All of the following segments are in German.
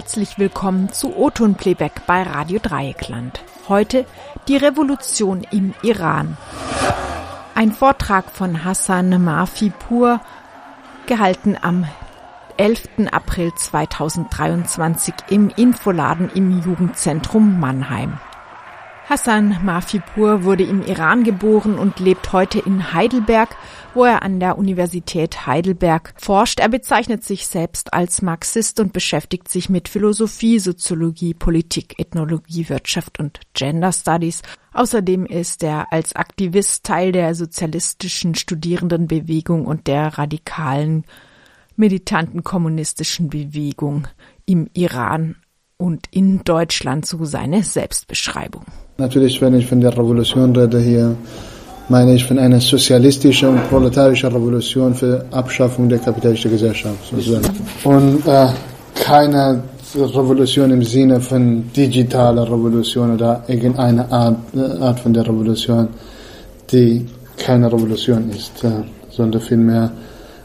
Herzlich willkommen zu Oton Playback bei Radio Dreieckland. Heute die Revolution im Iran. Ein Vortrag von Hassan Mafipur, gehalten am 11. April 2023 im Infoladen im Jugendzentrum Mannheim. Hassan Mafipur wurde im Iran geboren und lebt heute in Heidelberg, wo er an der Universität Heidelberg forscht. Er bezeichnet sich selbst als Marxist und beschäftigt sich mit Philosophie, Soziologie, Politik, Ethnologie, Wirtschaft und Gender Studies. Außerdem ist er als Aktivist Teil der sozialistischen Studierendenbewegung und der radikalen militanten kommunistischen Bewegung im Iran und in Deutschland, so seine Selbstbeschreibung. Natürlich, wenn ich von der Revolution rede hier, meine ich von einer sozialistischen und proletarischen Revolution für Abschaffung der kapitalistischen Gesellschaft. Und äh, keine Revolution im Sinne von digitaler Revolution oder irgendeine Art, äh, Art von der Revolution, die keine Revolution ist, äh, sondern vielmehr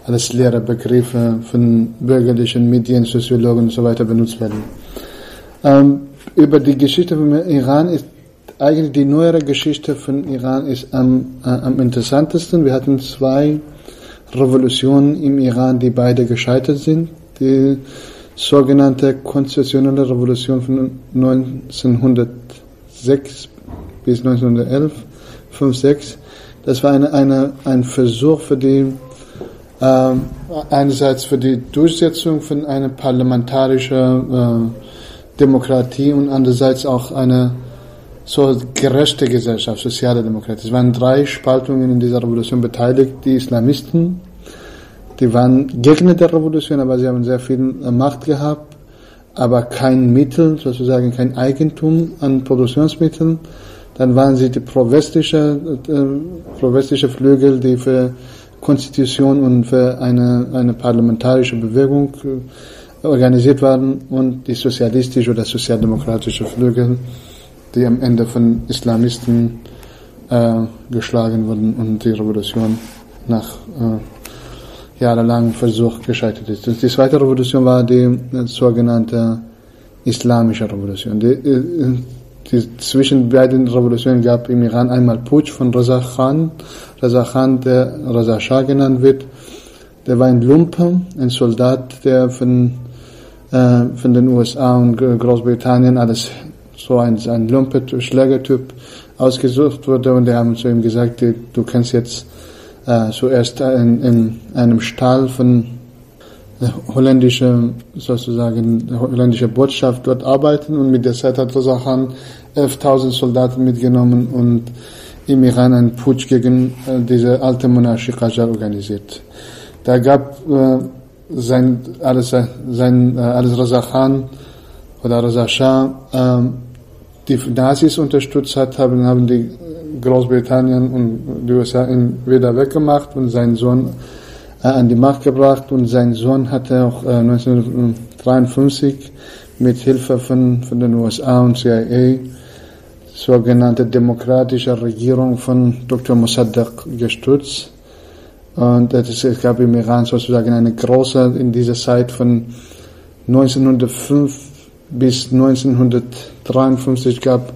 als leere Begriffe von bürgerlichen Medien, Soziologen und so benutzt werden. Ähm, über die Geschichte vom Iran ist eigentlich die neuere Geschichte von Iran ist am, äh, am interessantesten. Wir hatten zwei Revolutionen im Iran, die beide gescheitert sind. Die sogenannte konstitutionelle Revolution von 1906 bis 1911, 5, 6. Das war eine, eine, ein Versuch für die, äh, einerseits für die Durchsetzung von einer parlamentarischen äh, Demokratie und andererseits auch eine so gerechte Gesellschaft, soziale Demokratie. Es waren drei Spaltungen in dieser Revolution beteiligt. Die Islamisten, die waren Gegner der Revolution, aber sie haben sehr viel Macht gehabt, aber kein Mittel, sozusagen kein Eigentum an Produktionsmitteln. Dann waren sie die pro-westliche, äh, pro-westliche Flügel, die für Konstitution und für eine, eine parlamentarische Bewegung äh, organisiert waren und die sozialistische oder sozialdemokratische Flügel, die am Ende von Islamisten äh, geschlagen wurden und die Revolution nach äh, jahrelangem Versuch gescheitert ist. Die zweite Revolution war die äh, sogenannte Islamische Revolution. Die, äh, die, zwischen beiden Revolutionen gab im Iran einmal Putsch von Raza Khan, Raza Khan, der Raza Shah genannt wird. Der war ein Lumpen, ein Soldat, der von, äh, von den USA und Großbritannien alles so ein, ein Lumpet, Schlägertyp ausgesucht wurde und die haben zu ihm gesagt, du kannst jetzt äh, zuerst in, in einem Stall von holländischer, sozusagen, holländischer Botschaft dort arbeiten und mit der Zeit hat Rosahan 11.000 Soldaten mitgenommen und im Iran einen Putsch gegen äh, diese alte Monarchie Qajar organisiert. Da gab äh, sein, alles, sein, äh, alles Raza Khan oder Raza Shah äh, die Nazis unterstützt hat, haben, haben die Großbritannien und die USA ihn wieder weggemacht und seinen Sohn äh, an die Macht gebracht und sein Sohn hatte auch äh, 1953 mit Hilfe von, von den USA und CIA sogenannte demokratische Regierung von Dr. Mossadegh gestützt. Und es gab im Iran sozusagen eine große, in dieser Zeit von 1905 bis 1953 gab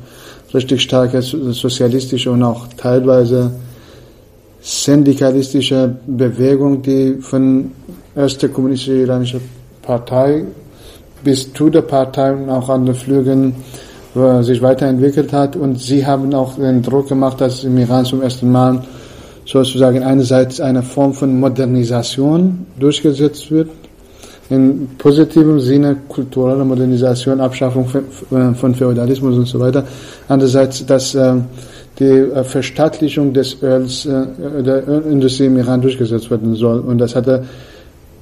richtig starke sozialistische und auch teilweise syndikalistische Bewegung, die von erster kommunistische iranische Partei bis zu der Partei und auch an den Flügen sich weiterentwickelt hat. Und sie haben auch den Druck gemacht, dass im Iran zum ersten Mal sozusagen einerseits eine Form von Modernisation durchgesetzt wird in positivem Sinne kulturelle Modernisation, Abschaffung von Feudalismus und so weiter. Andererseits, dass äh, die äh, Verstaatlichung des Öls, äh, der Ölindustrie im Iran durchgesetzt werden soll. Und das hatte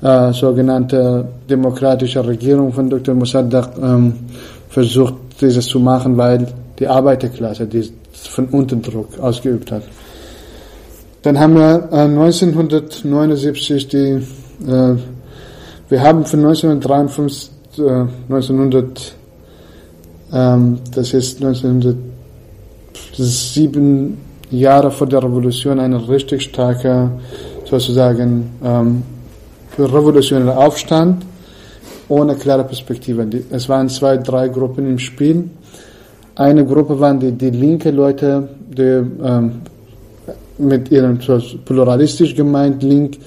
äh, sogenannte demokratische Regierung von Dr. Mossadegh ähm, versucht, dieses zu machen, weil die Arbeiterklasse die von unten Druck ausgeübt hat. Dann haben wir äh, 1979 die äh, wir haben von 1953, äh, 1900, ähm, das ist 1907 Jahre vor der Revolution eine richtig starke, sozusagen, ähm, für revolutionären Aufstand ohne klare Perspektive. Es waren zwei, drei Gruppen im Spiel. Eine Gruppe waren die, die linke Leute, die ähm, mit ihrem pluralistisch gemeint link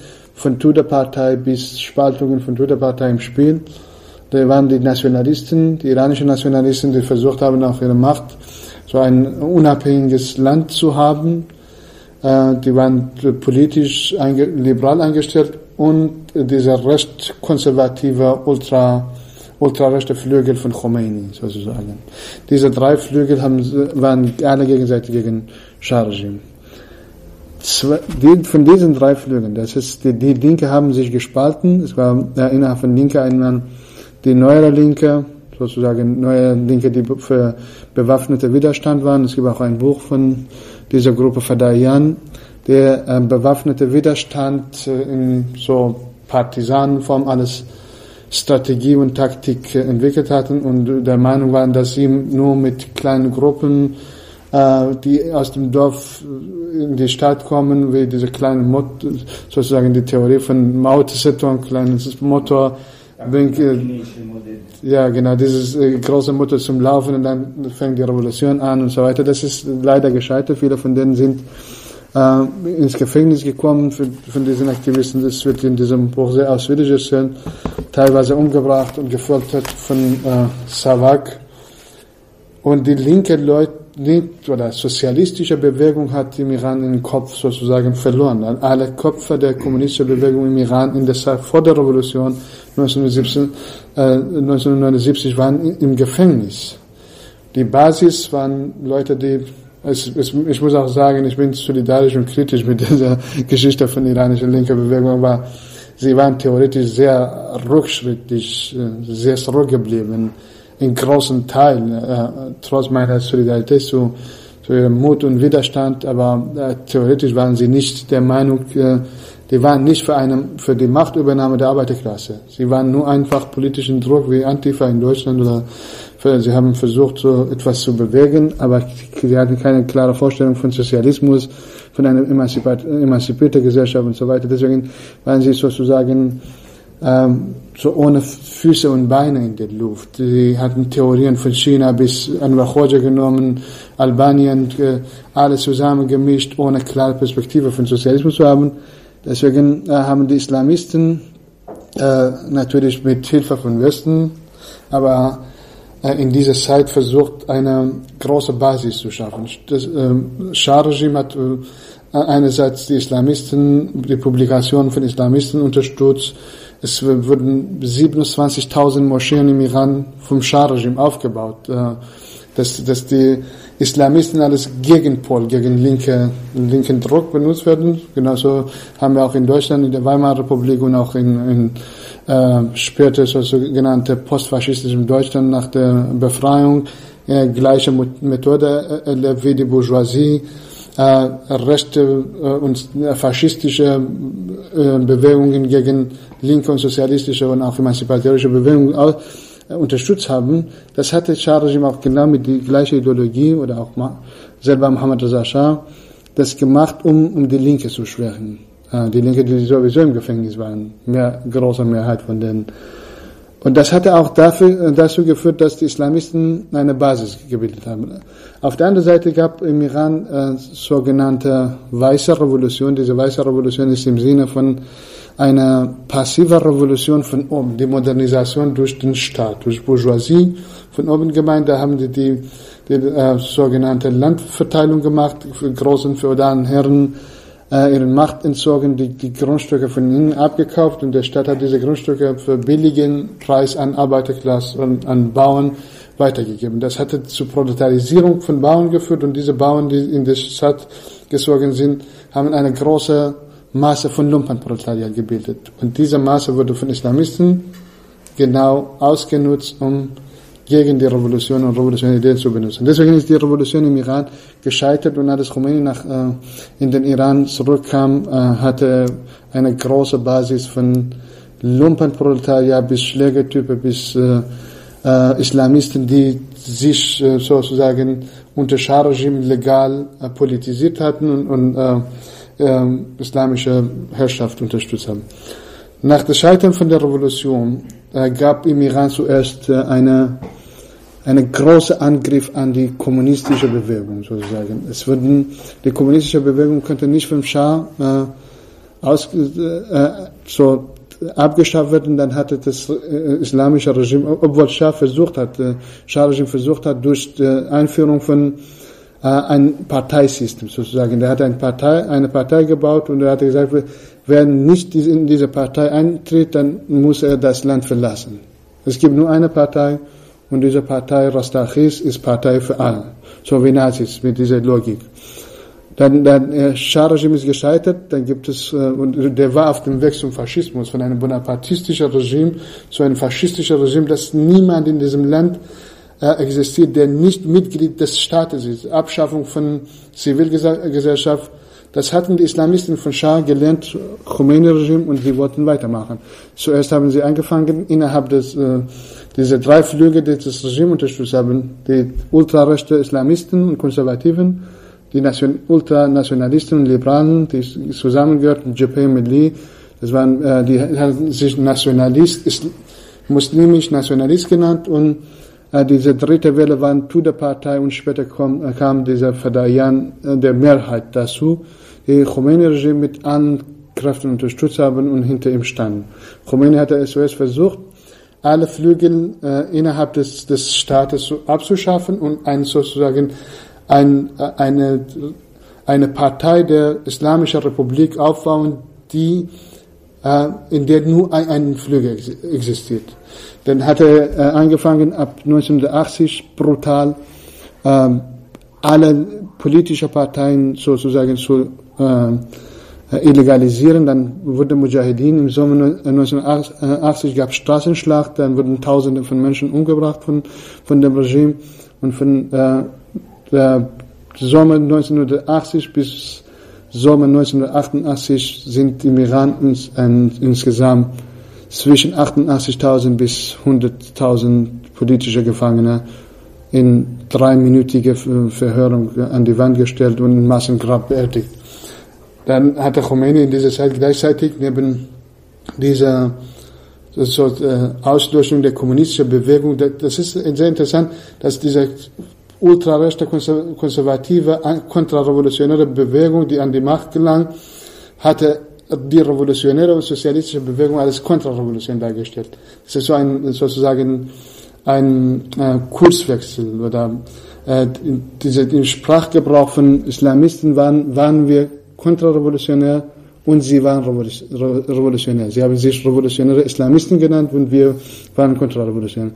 von Tudor-Partei bis Spaltungen von Tudor-Partei im Spiel. Da waren die Nationalisten, die iranischen Nationalisten, die versucht haben, auf ihre Macht so ein unabhängiges Land zu haben. Äh, die waren politisch liberal eingestellt und dieser recht konservative, ultra, ultrarechte Flügel von Khomeini, sozusagen. Diese drei Flügel haben, waren alle gegenseitig gegen Schah-Regime. Von diesen drei Flügeln, das ist, die, die Linke haben sich gespalten. Es war ja, innerhalb von Linke einmal die neuere Linke, sozusagen neue Linke, die für bewaffnete Widerstand waren. Es gibt auch ein Buch von dieser Gruppe Fadayan, der äh, bewaffnete Widerstand äh, in so Partisanenform alles Strategie und Taktik äh, entwickelt hatten und der Meinung waren, dass sie nur mit kleinen Gruppen, äh, die aus dem Dorf äh, in die Stadt kommen, wie diese kleinen Mot sozusagen die Theorie von Mao Zedong, kleines Motor, ja, genau, dieses äh, große Motor zum Laufen und dann fängt die Revolution an und so weiter. Das ist leider gescheitert. Viele von denen sind äh, ins Gefängnis gekommen für, von diesen Aktivisten. Das wird in diesem Buch sehr ausführlich erzählt. Teilweise umgebracht und gefoltert von äh, Savak. Und die linke Leute, oder sozialistische Bewegung hat im Iran den Kopf sozusagen verloren. Alle Köpfe der kommunistischen Bewegung im Iran in der Zeit vor der Revolution 1970, äh, 1979 waren im Gefängnis. Die Basis waren Leute, die es, es, ich muss auch sagen, ich bin solidarisch und kritisch mit dieser Geschichte von iranischer linker Bewegung, aber sie waren theoretisch sehr rückschrittlich, äh, sehr zurückgeblieben, in großen Teilen, äh, trotz meiner Solidarität zu, zu ihrem Mut und Widerstand, aber äh, theoretisch waren sie nicht der Meinung, äh, die waren nicht für, eine, für die Machtübernahme der Arbeiterklasse. Sie waren nur einfach politischen Druck wie Antifa in Deutschland oder für, sie haben versucht, so etwas zu bewegen, aber sie hatten keine klare Vorstellung von Sozialismus, von einer emanzipierten Gesellschaft und so weiter. Deswegen waren sie sozusagen ähm, so ohne Füße und Beine in der Luft. Sie hatten Theorien von China bis Anwar Khoja genommen, Albanien, äh, alles zusammengemischt, ohne klare Perspektive von Sozialismus zu haben. Deswegen äh, haben die Islamisten äh, natürlich mit Hilfe von Westen, aber äh, in dieser Zeit versucht, eine große Basis zu schaffen. Das äh, Schah-Regime hat einerseits die Islamisten, die Publikation von Islamisten unterstützt. Es wurden 27.000 Moscheen im Iran vom Schah-Regime aufgebaut. Äh, dass, dass die Islamisten als Gegenpol gegen linke, linken Druck benutzt werden. Genauso haben wir auch in Deutschland, in der Weimarer Republik und auch in, in äh, später sogenannte postfaschistischen Deutschland nach der Befreiung äh, gleiche Methode erlebt wie die Bourgeoisie. Äh, rechte äh, und faschistische äh, Bewegungen gegen linke und sozialistische und auch emanzipatorische Bewegungen äh, unterstützt haben, das hatte Schah-Regime auch genau mit die gleiche Ideologie oder auch selber Mohammed Reza Shah das gemacht, um, um die Linke zu schwächen. Äh, die Linke, die sowieso im Gefängnis waren, mehr, große Mehrheit von denen. Und das hatte auch dafür, äh, dazu geführt, dass die Islamisten eine Basis gebildet haben. Auf der anderen Seite gab im Iran äh, sogenannte weiße Revolution. Diese weiße Revolution ist im Sinne von eine passive Revolution von oben, die Modernisation durch den Staat, durch Bourgeoisie von oben gemeint. Da haben die die, die äh, sogenannte Landverteilung gemacht, für großen feudalen Herren äh, ihre Macht entzogen, die, die Grundstücke von ihnen abgekauft und der Staat hat diese Grundstücke für billigen Preis an Arbeiterklasse und an Bauern weitergegeben. Das hatte zur Proletarisierung von Bauern geführt und diese Bauern, die in die Stadt gezogen sind, haben eine große Masse von Lumpenproletariat gebildet. Und diese Masse wurde von Islamisten genau ausgenutzt, um gegen die Revolution und revolutionäre Ideen zu benutzen. Deswegen ist die Revolution im Iran gescheitert und als Khomeini nach, äh, in den Iran zurückkam, äh, hatte eine große Basis von Lumpenproletariat bis Schlägertypen bis äh, äh, Islamisten, die sich äh, sozusagen unter Schah-Regime legal äh, politisiert hatten und, und äh, äh, islamische Herrschaft unterstützt haben. Nach dem Scheitern von der Revolution äh, gab im Iran zuerst äh, eine, eine große Angriff an die kommunistische Bewegung, sozusagen. Es wurden, die kommunistische Bewegung konnte nicht vom Schah äh, aus, äh, so abgeschafft werden, dann hatte das äh, islamische Regime, obwohl Schah versucht hat, äh, Schah-Regime versucht hat, durch die Einführung von äh, ein Parteisystem sozusagen. Der hat eine Partei, eine Partei gebaut und er hat gesagt, wer nicht in diese Partei eintritt, dann muss er das Land verlassen. Es gibt nur eine Partei und diese Partei Rastachis ist Partei für alle. So wie Nazis mit dieser Logik. Dann, dann äh, Schah-Regime ist gescheitert, dann gibt es, äh, und der war auf dem Weg zum Faschismus, von einem bonapartistischen Regime zu einem faschistischen Regime, das niemand in diesem Land äh, existiert, der nicht Mitglied des Staates ist. Abschaffung von Zivilgesellschaft, das hatten die Islamisten von Schah gelernt, Khomeini-Regime, und sie wollten weitermachen. Zuerst haben sie angefangen, innerhalb des, äh, diese drei Flüge, die das Regime unterstützt haben, die ultrarechte Islamisten und Konservativen, die Nation, Ultranationalisten und Liberalen, die zusammengehörten, JP Milli, das waren, äh, die haben sich Nationalist, ist, muslimisch Nationalist genannt und äh, diese dritte Welle waren Tudeh-Partei und später kam, äh, kam dieser Fadayan äh, der Mehrheit dazu, die Khomeini-Regime mit allen Kräften unterstützt haben und hinter ihm standen. Khomeini hatte SOS versucht, alle Flügel äh, innerhalb des, des Staates abzuschaffen und ein, sozusagen ein, äh, eine, eine Partei der Islamischen Republik aufbauen, die, äh, in der nur ein, ein Flügel existiert. Dann hat er äh, angefangen ab 1980 brutal ähm, alle politischen Parteien sozusagen zu äh, illegalisieren. Dann wurde Mujahideen im Sommer 1980 gab Straßenschlacht, dann wurden Tausende von Menschen umgebracht von, von dem Regime und von äh, der Sommer 1980 bis Sommer 1988 sind im Iran ins, ein, insgesamt zwischen 88.000 bis 100.000 politische Gefangene in dreiminütige Verhörung an die Wand gestellt und in Massengrab beerdigt. Dann hatte Khomeini in dieser Zeit gleichzeitig neben dieser so, äh, Auslöschung der kommunistischen Bewegung, das ist sehr interessant, dass diese ultrarechte, konservative, kontrarevolutionäre Bewegung, die an die Macht gelang, hatte die revolutionäre und sozialistische Bewegung als Kontrarevolution dargestellt. Das ist so ein, sozusagen ein äh, Kurswechsel oder äh, diese, im Sprachgebrauch von Islamisten waren, waren wir kontrarevolutionär und sie waren revolutionär. Sie haben sich revolutionäre Islamisten genannt und wir waren kontrarevolutionär.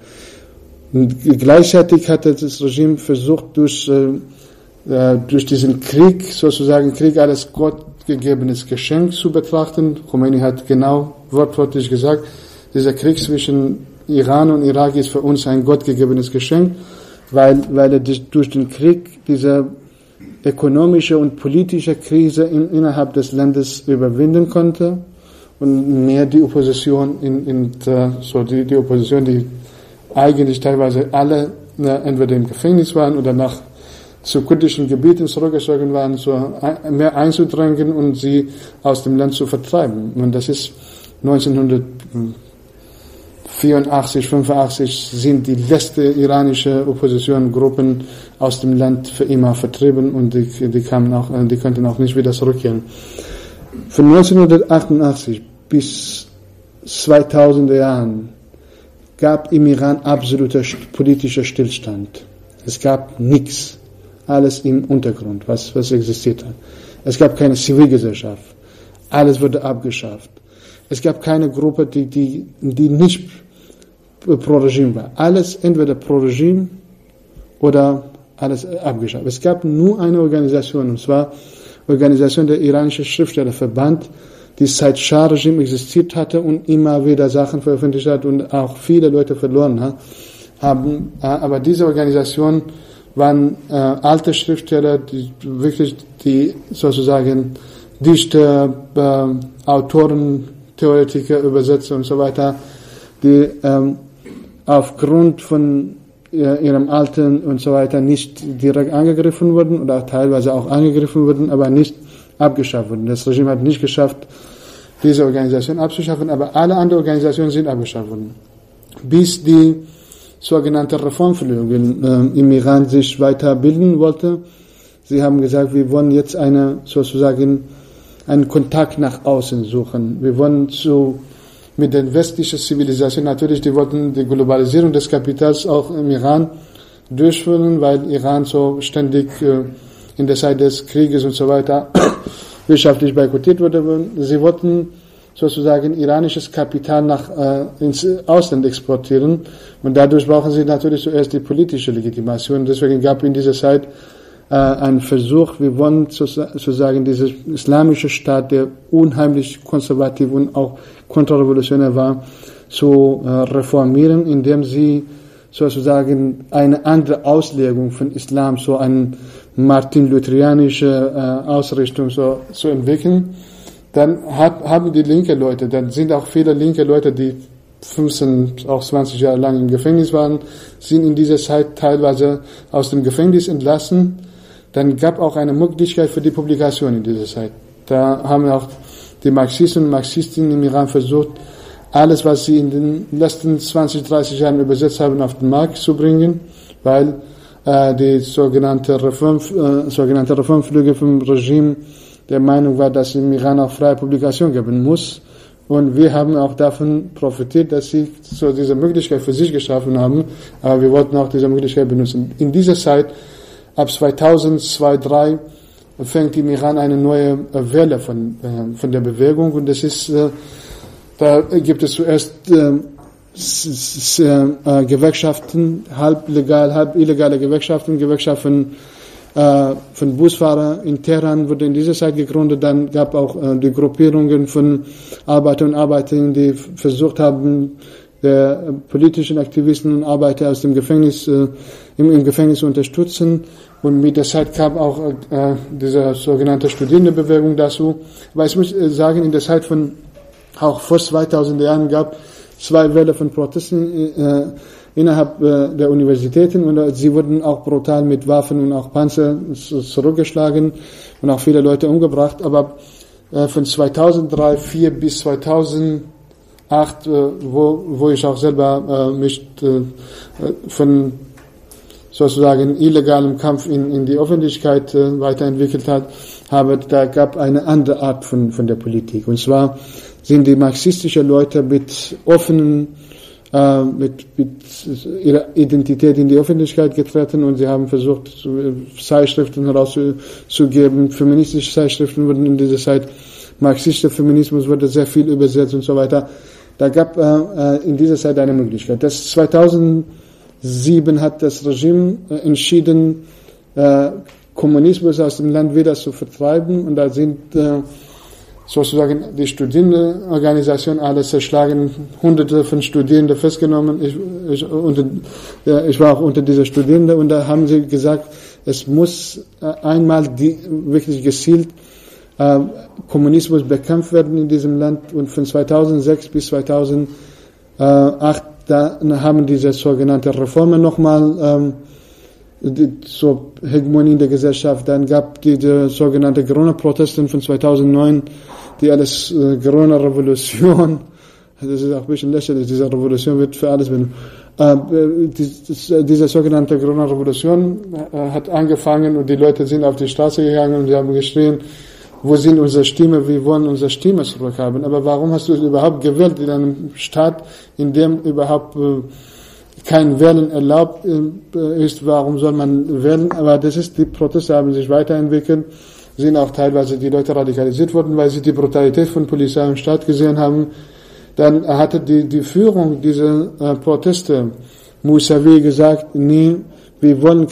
Und gleichzeitig hat das Regime versucht, durch, äh, äh durch diesen Krieg, sozusagen Krieg als Gott gegebenes Geschenk zu betrachten. Khomeini hat genau wortwörtlich gesagt, dieser Krieg zwischen Iran und Irak ist für uns ein gottgegebenes Geschenk, weil, weil er durch den Krieg diese ökonomische und politische Krise in, innerhalb des Landes überwinden konnte und mehr die Opposition in, in der, so die, die Opposition, die eigentlich teilweise alle ne, entweder im Gefängnis waren oder nach zu kurdischen Gebieten zurückgezogen waren, so mehr einzudrängen und sie aus dem Land zu vertreiben. Und das ist 1984, 85 sind die letzte iranische Oppositionsgruppen aus dem Land für immer vertrieben und die, die kamen auch, die konnten auch nicht wieder zurückkehren. Von 1988 bis 2000er Jahren gab im Iran absoluter politischer Stillstand. Es gab nichts alles im Untergrund, was, was existiert hat. Es gab keine Zivilgesellschaft. Alles wurde abgeschafft. Es gab keine Gruppe, die, die, die nicht pro Regime war. Alles entweder pro Regime oder alles abgeschafft. Es gab nur eine Organisation, und zwar Organisation der iranische Schriftstellerverband, die seit Schah-Regime existiert hatte und immer wieder Sachen veröffentlicht hat und auch viele Leute verloren hat. Haben, aber diese Organisation waren äh, alte Schriftsteller, die wirklich die sozusagen Dichter, äh, Autoren, Theoretiker, Übersetzer und so weiter, die ähm, aufgrund von ihrem Alten und so weiter nicht direkt angegriffen wurden oder teilweise auch angegriffen wurden, aber nicht abgeschafft wurden. Das Regime hat nicht geschafft, diese Organisation abzuschaffen, aber alle anderen Organisationen sind abgeschafft worden. Bis die sogenannte Reformflügel äh, im Iran sich weiterbilden wollte. Sie haben gesagt, wir wollen jetzt eine, sozusagen, einen Kontakt nach außen suchen. Wir wollen so mit der westlichen Zivilisation natürlich, die wollten die Globalisierung des Kapitals auch im Iran durchführen, weil Iran so ständig äh, in der Zeit des Krieges und so weiter wirtschaftlich boykottiert wurde. Sie wollten sozusagen iranisches Kapital nach, äh, ins Ausland exportieren und dadurch brauchen sie natürlich zuerst die politische Legitimation. Deswegen gab es in dieser Zeit äh, einen Versuch, wir wollen sozusagen dieses islamische Staat, der unheimlich konservativ und auch kontrrevolutionär war, zu äh, reformieren, indem sie sozusagen eine andere Auslegung von Islam, so eine martin-lutherianische äh, Ausrichtung so, zu entwickeln. Dann haben die linke Leute, dann sind auch viele linke Leute, die 15, auch 20 Jahre lang im Gefängnis waren, sind in dieser Zeit teilweise aus dem Gefängnis entlassen. Dann gab auch eine Möglichkeit für die Publikation in dieser Zeit. Da haben auch die Marxisten und Marxistinnen im Iran versucht, alles, was sie in den letzten 20, 30 Jahren übersetzt haben, auf den Markt zu bringen, weil äh, die sogenannte, Reform, äh, sogenannte Reformflüge vom Regime der Meinung war, dass es im Iran auch freie Publikation geben muss. Und wir haben auch davon profitiert, dass sie so diese Möglichkeit für sich geschaffen haben. Aber wir wollten auch diese Möglichkeit benutzen. In dieser Zeit, ab 2002, 2003, fängt im Iran eine neue Welle von, äh, von der Bewegung. Und das ist, äh, da gibt es zuerst äh, Gewerkschaften, halb legal, halb illegale Gewerkschaften, Gewerkschaften von Busfahrer in Teheran wurde in dieser Zeit gegründet. Dann gab auch die Gruppierungen von Arbeiter und Arbeiterinnen, die versucht haben, der politischen Aktivisten und Arbeiter aus dem Gefängnis, im, im Gefängnis unterstützen. Und mit der Zeit kam auch äh, diese sogenannte Studierendenbewegung dazu. Aber ich muss sagen, in der Zeit von auch vor 2000 Jahren gab zwei Welle von Protesten äh, innerhalb äh, der Universitäten und äh, sie wurden auch brutal mit Waffen und auch Panzer zurückgeschlagen und auch viele Leute umgebracht. Aber äh, von 2003, 2004 bis 2008, äh, wo, wo ich auch selber äh, mich äh, von sozusagen illegalem Kampf in, in die Öffentlichkeit äh, weiterentwickelt hat, habe, da gab eine andere Art von, von der Politik. Und zwar sind die marxistischen Leute mit offenen, äh, mit, mit ihrer Identität in die Öffentlichkeit getreten und sie haben versucht, Zeitschriften herauszugeben. Feministische Zeitschriften wurden in dieser Zeit, marxistischer Feminismus wurde sehr viel übersetzt und so weiter. Da gab äh, in dieser Zeit eine Möglichkeit. Das 2007 hat das Regime äh, entschieden, äh, Kommunismus aus dem Land wieder zu vertreiben. Und da sind äh, sozusagen die Studierendenorganisation alles zerschlagen, hunderte von Studierenden festgenommen. Ich, ich, unter, ja, ich war auch unter dieser Studierenden und da haben sie gesagt, es muss einmal die, wirklich gezielt äh, Kommunismus bekämpft werden in diesem Land. Und von 2006 bis 2008 da haben diese sogenannte Reformen nochmal ähm, so Hegemonie in der Gesellschaft. Dann gab die, die sogenannte Corona-Proteste von 2009, die alles äh, Corona-Revolution, das ist auch ein bisschen lächerlich, diese Revolution wird für alles benutzt. Äh, die, diese sogenannte Corona-Revolution äh, hat angefangen und die Leute sind auf die Straße gegangen und sie haben geschrien, wo sind unsere Stimme, wir wollen unsere Stimme zurückhaben. Aber warum hast du es überhaupt gewählt in einem Staat, in dem überhaupt äh, kein Wählen erlaubt äh, ist, warum soll man wählen? Aber das ist, die Proteste haben sich weiterentwickelt, sind auch teilweise die Leute radikalisiert worden, weil sie die Brutalität von Polizei und Staat gesehen haben. Dann hatte die, die Führung dieser äh, Proteste, Mousavi, gesagt, nee, wir wollen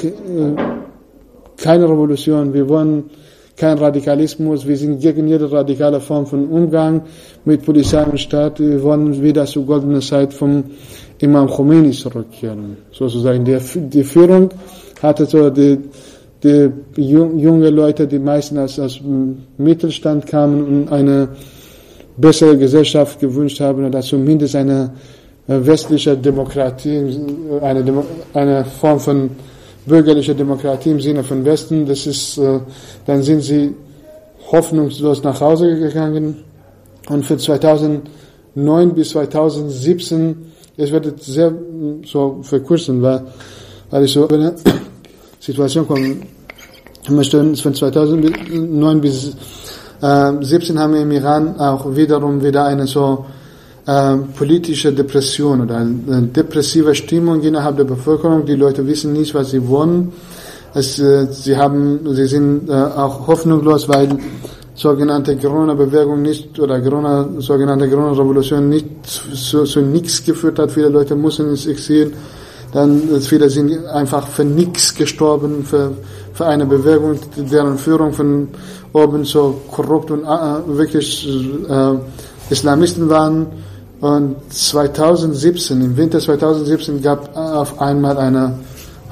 keine Revolution, wir wollen kein Radikalismus, wir sind gegen jede radikale Form von Umgang mit Polizei und Staat, wir wollen wieder zur goldenen Zeit vom Imam Khomeini zurückkehren. Sozusagen die, die Führung hatte so die, die junge Leute, die meisten aus, aus Mittelstand kamen und eine bessere Gesellschaft gewünscht haben oder zumindest eine äh, westliche Demokratie, eine, eine Form von bürgerlicher Demokratie im Sinne von Westen. Das ist, äh, dann sind sie hoffnungslos nach Hause gegangen Und für 2009 bis 2017, es wird sehr so verkürzen, weil, weil ich so eine Situation kommen möchte. Von 2009 bis äh, 17 haben wir im Iran auch wiederum wieder eine so äh, politische Depression oder eine depressive Stimmung innerhalb der Bevölkerung. Die Leute wissen nicht, was sie wollen. Es, äh, sie haben, sie sind äh, auch hoffnungslos, weil sogenannte Corona-Bewegung nicht oder Corona, sogenannte Corona-Revolution nicht zu, zu nichts geführt hat. Viele Leute mussten ins Exil. Dann äh, viele sind einfach für nichts gestorben, für, für eine Bewegung, deren Führung von oben so korrupt und äh, wirklich äh, Islamisten waren. Und 2017, im Winter 2017 gab auf einmal eine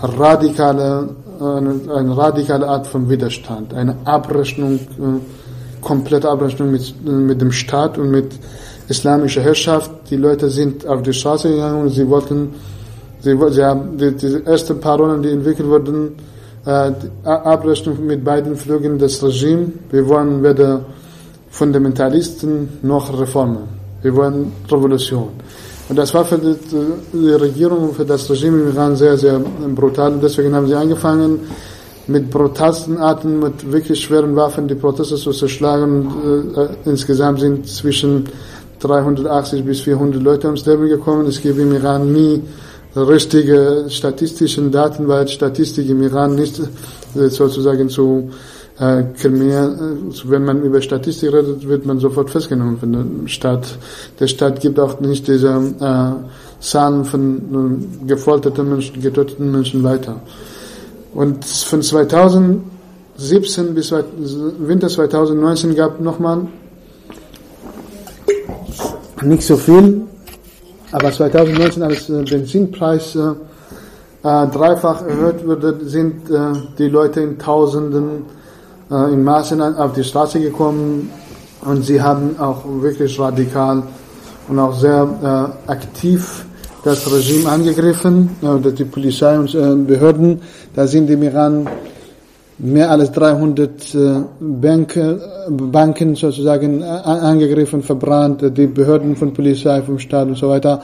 radikale, eine, eine radikale Art von Widerstand, eine Abrechnung, äh, komplette Abrechnung mit, mit dem Staat und mit islamischer Herrschaft. Die Leute sind auf die Straße gegangen und sie wollten, sie, sie haben die, die ersten Parolen, die entwickelt wurden, äh, Abrechnung mit beiden Flügen des Regimes. Wir wollen weder Fundamentalisten noch Reformen. Wir wollen Revolution. Und das war für die, die Regierung, für das Regime im Iran sehr, sehr brutal. Deswegen haben sie angefangen, mit brutalsten Arten, mit wirklich schweren Waffen die Proteste zu zerschlagen. Äh, insgesamt sind zwischen 380 bis 400 Leute ums Leben gekommen. Es gibt im Iran nie richtige statistischen Daten, weil Statistik im Iran nicht äh, sozusagen zu äh, Crimea, äh, wenn man über Statistik redet, wird man sofort festgenommen von der Staat. Der Staat gibt auch nicht diese äh, Zahlen von äh, gefolterten Menschen, getöteten Menschen weiter. Und von 2017 bis Winter 2019 gab nochmal nicht so viel, aber 2019 als äh, Benzinpreis äh, äh, dreifach erhöht wurde, sind äh, die Leute in Tausenden äh, in Maßen auf die Straße gekommen und sie haben auch wirklich radikal und auch sehr äh, aktiv das Regime angegriffen, äh, die Polizei und äh, Behörden. Da sind im Iran mehr als 300 äh, Banken, Banken sozusagen äh, angegriffen, verbrannt, die Behörden von Polizei, vom Staat und so weiter.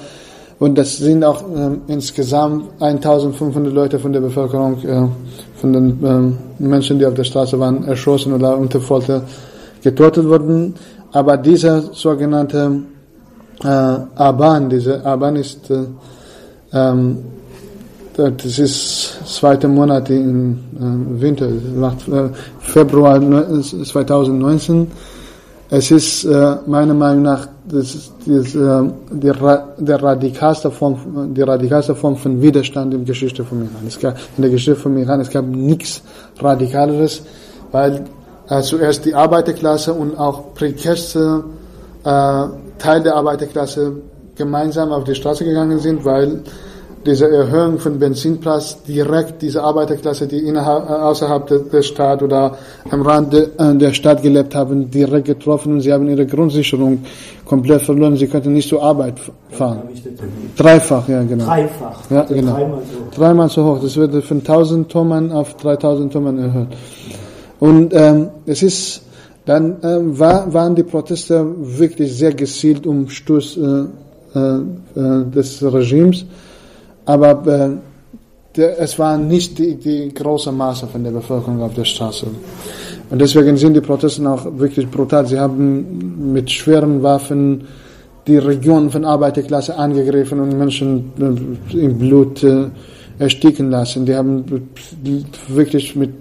Und das sind auch ähm, insgesamt 1500 Leute von der Bevölkerung, äh, von den ähm, Menschen, die auf der Straße waren, erschossen oder unter Folter getötet wurden. Aber dieser sogenannte äh, Aban, dieser Aban ist, äh, ähm, das ist zweite Monat im äh, Winter, äh, Februar 2019 es ist äh, meiner Meinung nach das ist, das, äh, die, der radikalste Form, die radikalste Form von Widerstand in der Geschichte von Iran. Es gab, in der Geschichte von Iran es gab nichts Radikaleres, weil äh, zuerst die Arbeiterklasse und auch prekärste äh, Teil der Arbeiterklasse gemeinsam auf die Straße gegangen sind, weil diese Erhöhung von Benzinpreis direkt diese Arbeiterklasse, die innerhalb, äh, außerhalb der, Stadt oder am Rand äh, der Stadt gelebt haben, direkt getroffen und sie haben ihre Grundsicherung komplett verloren. Sie konnten nicht zur Arbeit fahren. Dreifach, ja genau. Dreifach. Ja, genau. Dreimal so hoch. Dreimal so hoch. Das wird von 1000 Tonnen auf 3000 Tonnen erhöht. Und ähm, es ist dann ähm, war, waren die Proteste wirklich sehr gezielt um Sturz äh, äh, äh des Regimes aber äh, der, es war nicht die, die große Masse von der Bevölkerung auf der Straße. Und deswegen sind die Proteste auch wirklich brutal. Sie haben mit schweren Waffen die Regionen von Arbeiterklasse angegriffen und Menschen äh, im Blut äh, ersticken lassen. Die haben wirklich mit,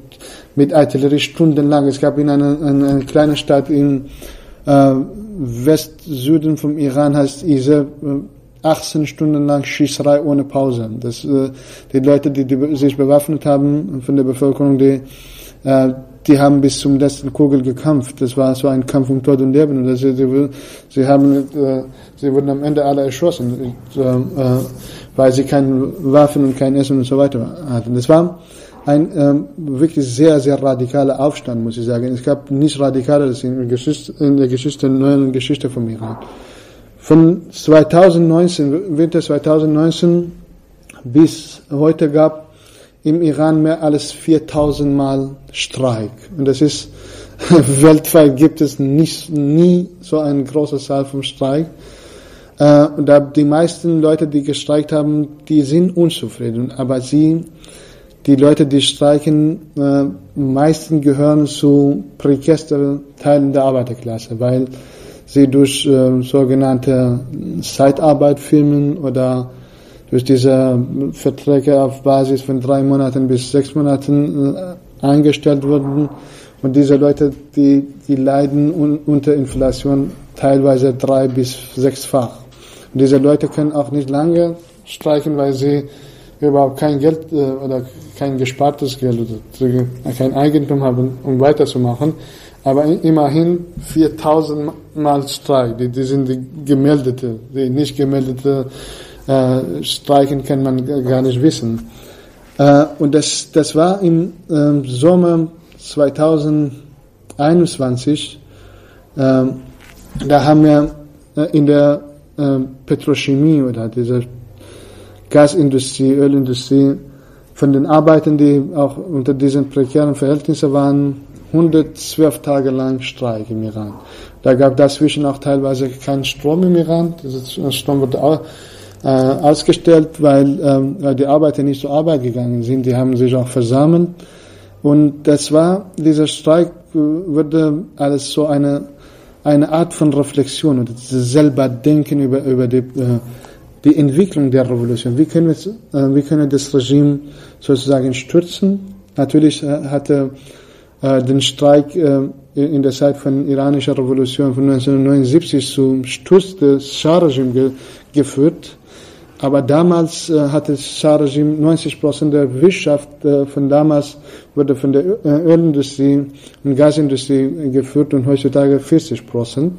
mit Artillerie stundenlang, es gab in einer, einer, einer kleinen Stadt in äh, West-Süden vom Iran, heißt Ise, äh, 18 Stunden lang Schießerei ohne Pause. Das, äh, die Leute, die, die sich bewaffnet haben von der Bevölkerung, die, äh, die haben bis zum letzten Kugel gekämpft. Das war so ein Kampf um Tod und Leben. Und das, sie, sie, haben, äh, sie wurden am Ende alle erschossen, weil sie keine Waffen und kein Essen und so weiter hatten. Das war ein ähm, wirklich sehr, sehr radikaler Aufstand, muss ich sagen. Es gab nicht radikaler in, der Geschichte, in der Geschichte, neuen Geschichte von Iran. Von 2019, Winter 2019 bis heute gab im Iran mehr als 4000 Mal Streik. Und das ist weltweit gibt es nicht, nie so eine große Zahl vom Streik. Äh, da die meisten Leute, die gestreikt haben, die sind unzufrieden. Aber sie, die Leute, die streiken, äh, meisten gehören zu prekärsten Teilen der Arbeiterklasse, weil sie durch äh, sogenannte Zeitarbeit filmen oder durch diese Verträge auf Basis von drei Monaten bis sechs Monaten äh, eingestellt wurden. Und diese Leute, die, die leiden un unter Inflation teilweise drei bis sechsfach. Und diese Leute können auch nicht lange streichen, weil sie überhaupt kein Geld äh, oder kein gespartes Geld oder kein Eigentum haben, um weiterzumachen. Aber immerhin 4000 Mal Streik, die, die sind die gemeldete, die nicht gemeldete äh, Streiken kann man gar nicht wissen. Äh, und das, das war im äh, Sommer 2021, äh, da haben wir äh, in der äh, Petrochemie oder dieser Gasindustrie, Ölindustrie, von den Arbeitern, die auch unter diesen prekären Verhältnissen waren, 112 Tage lang Streik im Iran. Da gab dazwischen auch teilweise keinen Strom im Iran. Der Strom wurde auch, äh, ausgestellt, weil ähm, die Arbeiter nicht zur Arbeit gegangen sind. Die haben sich auch versammelt. Und das war, dieser Streik äh, wurde alles so eine, eine Art von Reflexion oder selber denken über, über die, äh, die Entwicklung der Revolution. Wie können wir, äh, wie können wir das Regime sozusagen stürzen? Natürlich äh, hatte den Streik äh, in der Zeit von iranischer Revolution von 1979 zum Sturz des Schah-Regimes ge geführt. Aber damals äh, hatte das Schah-Regime 90 Prozent der Wirtschaft äh, von damals wurde von der äh, Ölindustrie und Gasindustrie geführt und heutzutage 40 Prozent.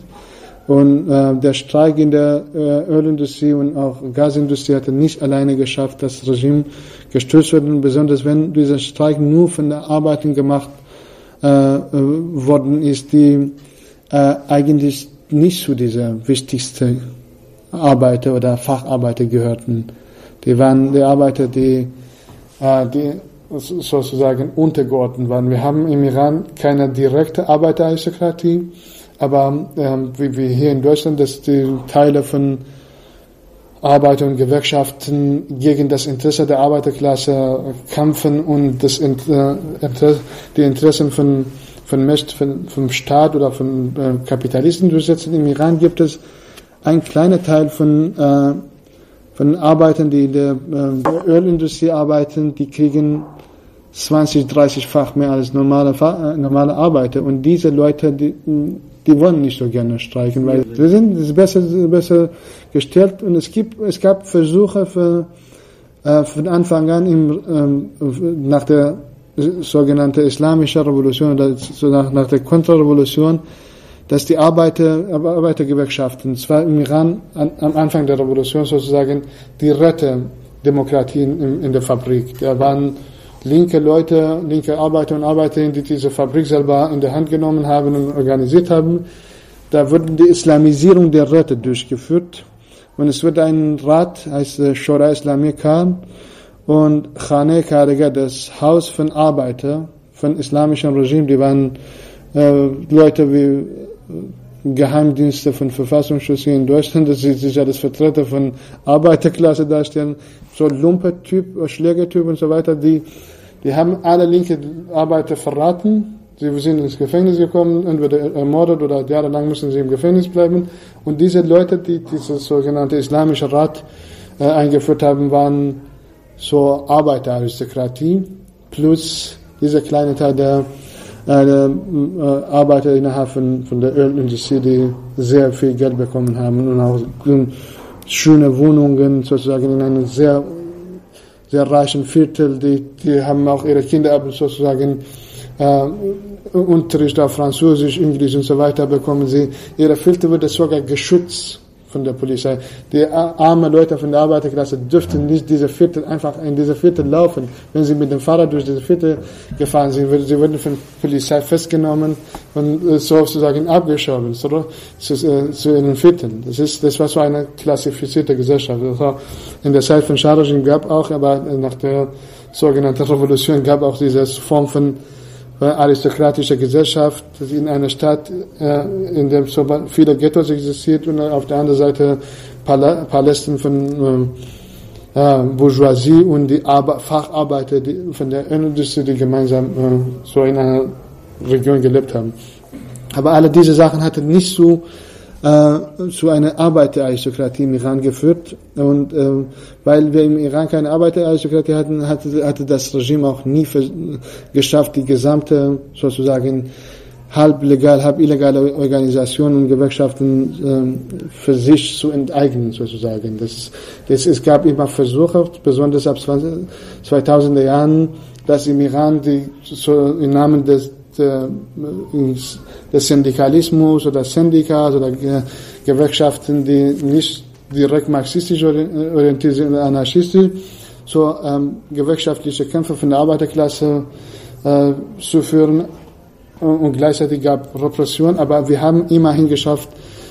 Und äh, der Streik in der äh, Ölindustrie und auch Gasindustrie hatte nicht alleine geschafft, das Regime gestürzt wird, besonders wenn dieser Streik nur von der Arbeiten gemacht äh, äh, worden ist, die äh, eigentlich nicht zu dieser wichtigsten Arbeiter oder Facharbeiter gehörten. Die waren die Arbeiter, die, äh, die sozusagen untergeordnet waren. Wir haben im Iran keine direkte Arbeiteraristokratie, aber ähm, wie, wie hier in Deutschland, dass die Teile von Arbeiter und Gewerkschaften gegen das Interesse der Arbeiterklasse kämpfen und das Inter die Interessen von, von, von, vom Staat oder von äh, Kapitalisten durchsetzen. Im Iran gibt es einen kleinen Teil von, äh, von Arbeitern, die in der äh, Ölindustrie arbeiten, die kriegen 20, 30-fach mehr als normale, äh, normale Arbeiter. Und diese Leute, die, die wollen nicht so gerne streiken, weil sie sind besser, besser gestellt und es gibt, es gab Versuche für, äh, von Anfang an im, ähm, nach der sogenannten islamischen Revolution oder so nach, nach der Kontrarevolution, dass die Arbeiter, Arbeitergewerkschaften, zwar im Iran an, am Anfang der Revolution sozusagen die Rette-Demokratie in, in der Fabrik. Da waren linke Leute, linke Arbeiter und Arbeiterinnen, die diese Fabrik selber in der Hand genommen haben und organisiert haben. Da wurde die Islamisierung der Räte durchgeführt. Und es wird ein Rat, heißt Islamir Khan, und Khane Kariga, das Haus von Arbeiter, von islamischen Regime, die waren äh, Leute wie äh, Geheimdienste von Verfassungsschutz in Deutschland, dass sie sich als Vertreter von Arbeiterklasse darstellen, so Lumpertyp, Schlägertyp und so weiter, die, die haben alle linke Arbeiter verraten, sie sind ins Gefängnis gekommen, entweder ermordet oder jahrelang müssen sie im Gefängnis bleiben. Und diese Leute, die dieses sogenannte Islamische Rat äh, eingeführt haben, waren so Arbeiteraristokratie plus dieser kleine Teil der äh, Arbeiter innerhalb von, von der Ölindustrie, die sehr viel Geld bekommen haben und auch schöne Wohnungen sozusagen in einem sehr, sehr reichen Viertel. Die, die haben auch ihre Kinder sozusagen äh, Unterricht auf Französisch, Englisch und so weiter bekommen. Sie, ihre Viertel wird sogar geschützt von der Polizei. Die armen Leute von der Arbeiterklasse dürften nicht diese Viertel einfach in diese Viertel laufen. Wenn sie mit dem Fahrrad durch diese Viertel gefahren sind, sie wurden von der Polizei festgenommen und äh, sozusagen abgeschoben so, zu, äh, zu ihren Vierteln. Das ist, das war so eine klassifizierte Gesellschaft. In der Zeit von Scharajin gab auch, aber nach der sogenannten Revolution gab auch diese Form von aristokratische Gesellschaft in einer Stadt, in der so viele Ghettos existiert und auf der anderen Seite Palästen von äh, Bourgeoisie und die Arbe Facharbeiter die, von der Industrie, die gemeinsam äh, so in einer Region gelebt haben. Aber alle diese Sachen hatten nicht so äh, zu einer Arbeiteraristokratie im Iran geführt. Und äh, weil wir im Iran keine Arbeiteraristokratie hatten, hatte, hatte das Regime auch nie für, geschafft, die gesamte sozusagen halb legal, halb illegale Organisationen und Gewerkschaften äh, für sich zu enteignen sozusagen. Das, das, es gab immer Versuche, besonders ab 20, 2000er Jahren, dass im Iran die so im Namen des des Syndikalismus oder Syndikas oder Gewerkschaften, die nicht direkt marxistisch orientiert sind, anarchistisch, so ähm, gewerkschaftliche Kämpfe von der Arbeiterklasse äh, zu führen und gleichzeitig gab Repression, aber wir haben immerhin geschafft,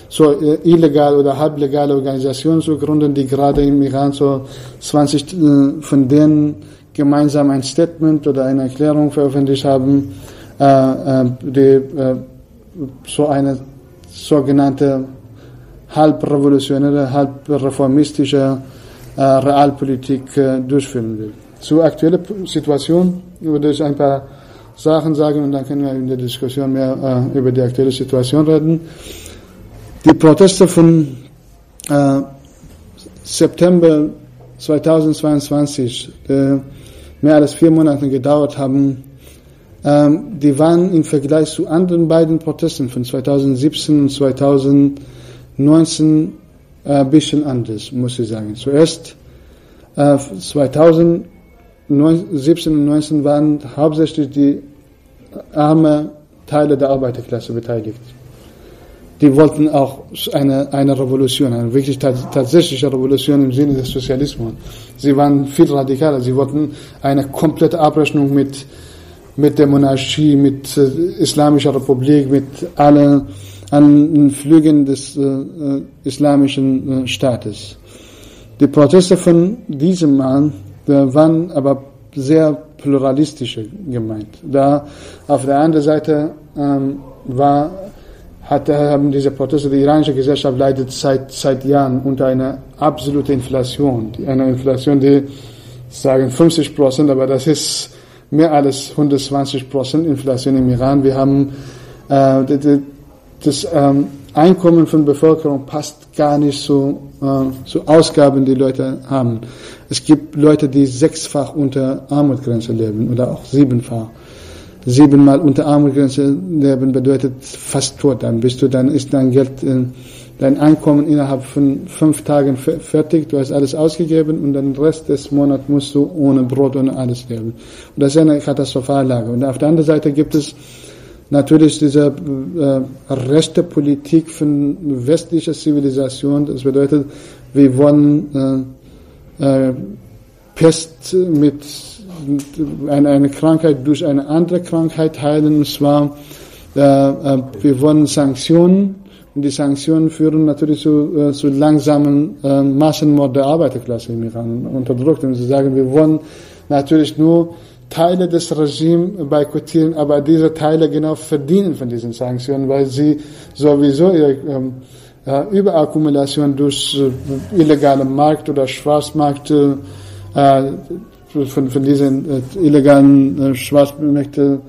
so äh, illegal oder halblegale Organisationen zu gründen, die gerade im Iran so 20 äh, von denen gemeinsam ein Statement oder eine Erklärung veröffentlicht haben, äh, äh, die äh, so eine sogenannte halbrevolutionäre, halbreformistische Realpolitik durchführen will. Zur aktuellen Situation würde ich ein paar Sachen sagen und dann können wir in der Diskussion mehr über die aktuelle Situation reden. Die Proteste von äh, September 2022, äh, mehr als vier Monate gedauert haben, die waren im Vergleich zu anderen beiden Protesten von 2017 und 2019 äh, ein bisschen anders, muss ich sagen. Zuerst äh, 2017 und 2019 waren hauptsächlich die armen Teile der Arbeiterklasse beteiligt. Die wollten auch eine, eine Revolution, eine wirklich tatsächliche Revolution im Sinne des Sozialismus. Sie waren viel radikaler. Sie wollten eine komplette Abrechnung mit mit der Monarchie, mit äh, Islamischer Republik, mit allen, Flügen des äh, äh, islamischen äh, Staates. Die Proteste von diesem Mann äh, waren aber sehr pluralistische gemeint. Da auf der anderen Seite ähm, war, hat, haben diese Proteste, die iranische Gesellschaft leidet seit, seit Jahren unter einer absoluten Inflation. Eine Inflation, die sagen 50 Prozent, aber das ist mehr als 120 Prozent Inflation im Iran. Wir haben äh, das ähm, Einkommen von Bevölkerung passt gar nicht zu, äh, zu Ausgaben, die Leute haben. Es gibt Leute, die sechsfach unter Armutsgrenze leben oder auch siebenfach. Siebenmal unter Armutsgrenze leben bedeutet fast tot. Dann bist du, dann ist dein Geld äh, dein Einkommen innerhalb von fünf Tagen fertig, du hast alles ausgegeben und den Rest des Monats musst du ohne Brot, ohne alles leben. Und das ist eine Katastrophallage. Und auf der anderen Seite gibt es natürlich diese äh, rechte Politik von westlicher Zivilisation. Das bedeutet, wir wollen äh, äh, Pest mit eine, eine Krankheit durch eine andere Krankheit heilen. Und zwar, äh, äh wir wollen Sanktionen und die Sanktionen führen natürlich zu, äh, zu langsamen äh, Massenmord der Arbeiterklasse im Iran unterdrückt. Und sie sagen, wir wollen natürlich nur Teile des Regimes boykottieren, aber diese Teile genau verdienen von diesen Sanktionen, weil sie sowieso ihre ähm, äh, Überakkumulation durch äh, illegale Markt oder Schwarzmarkt äh, von, von diesen äh, illegalen äh, Schwarzmärkten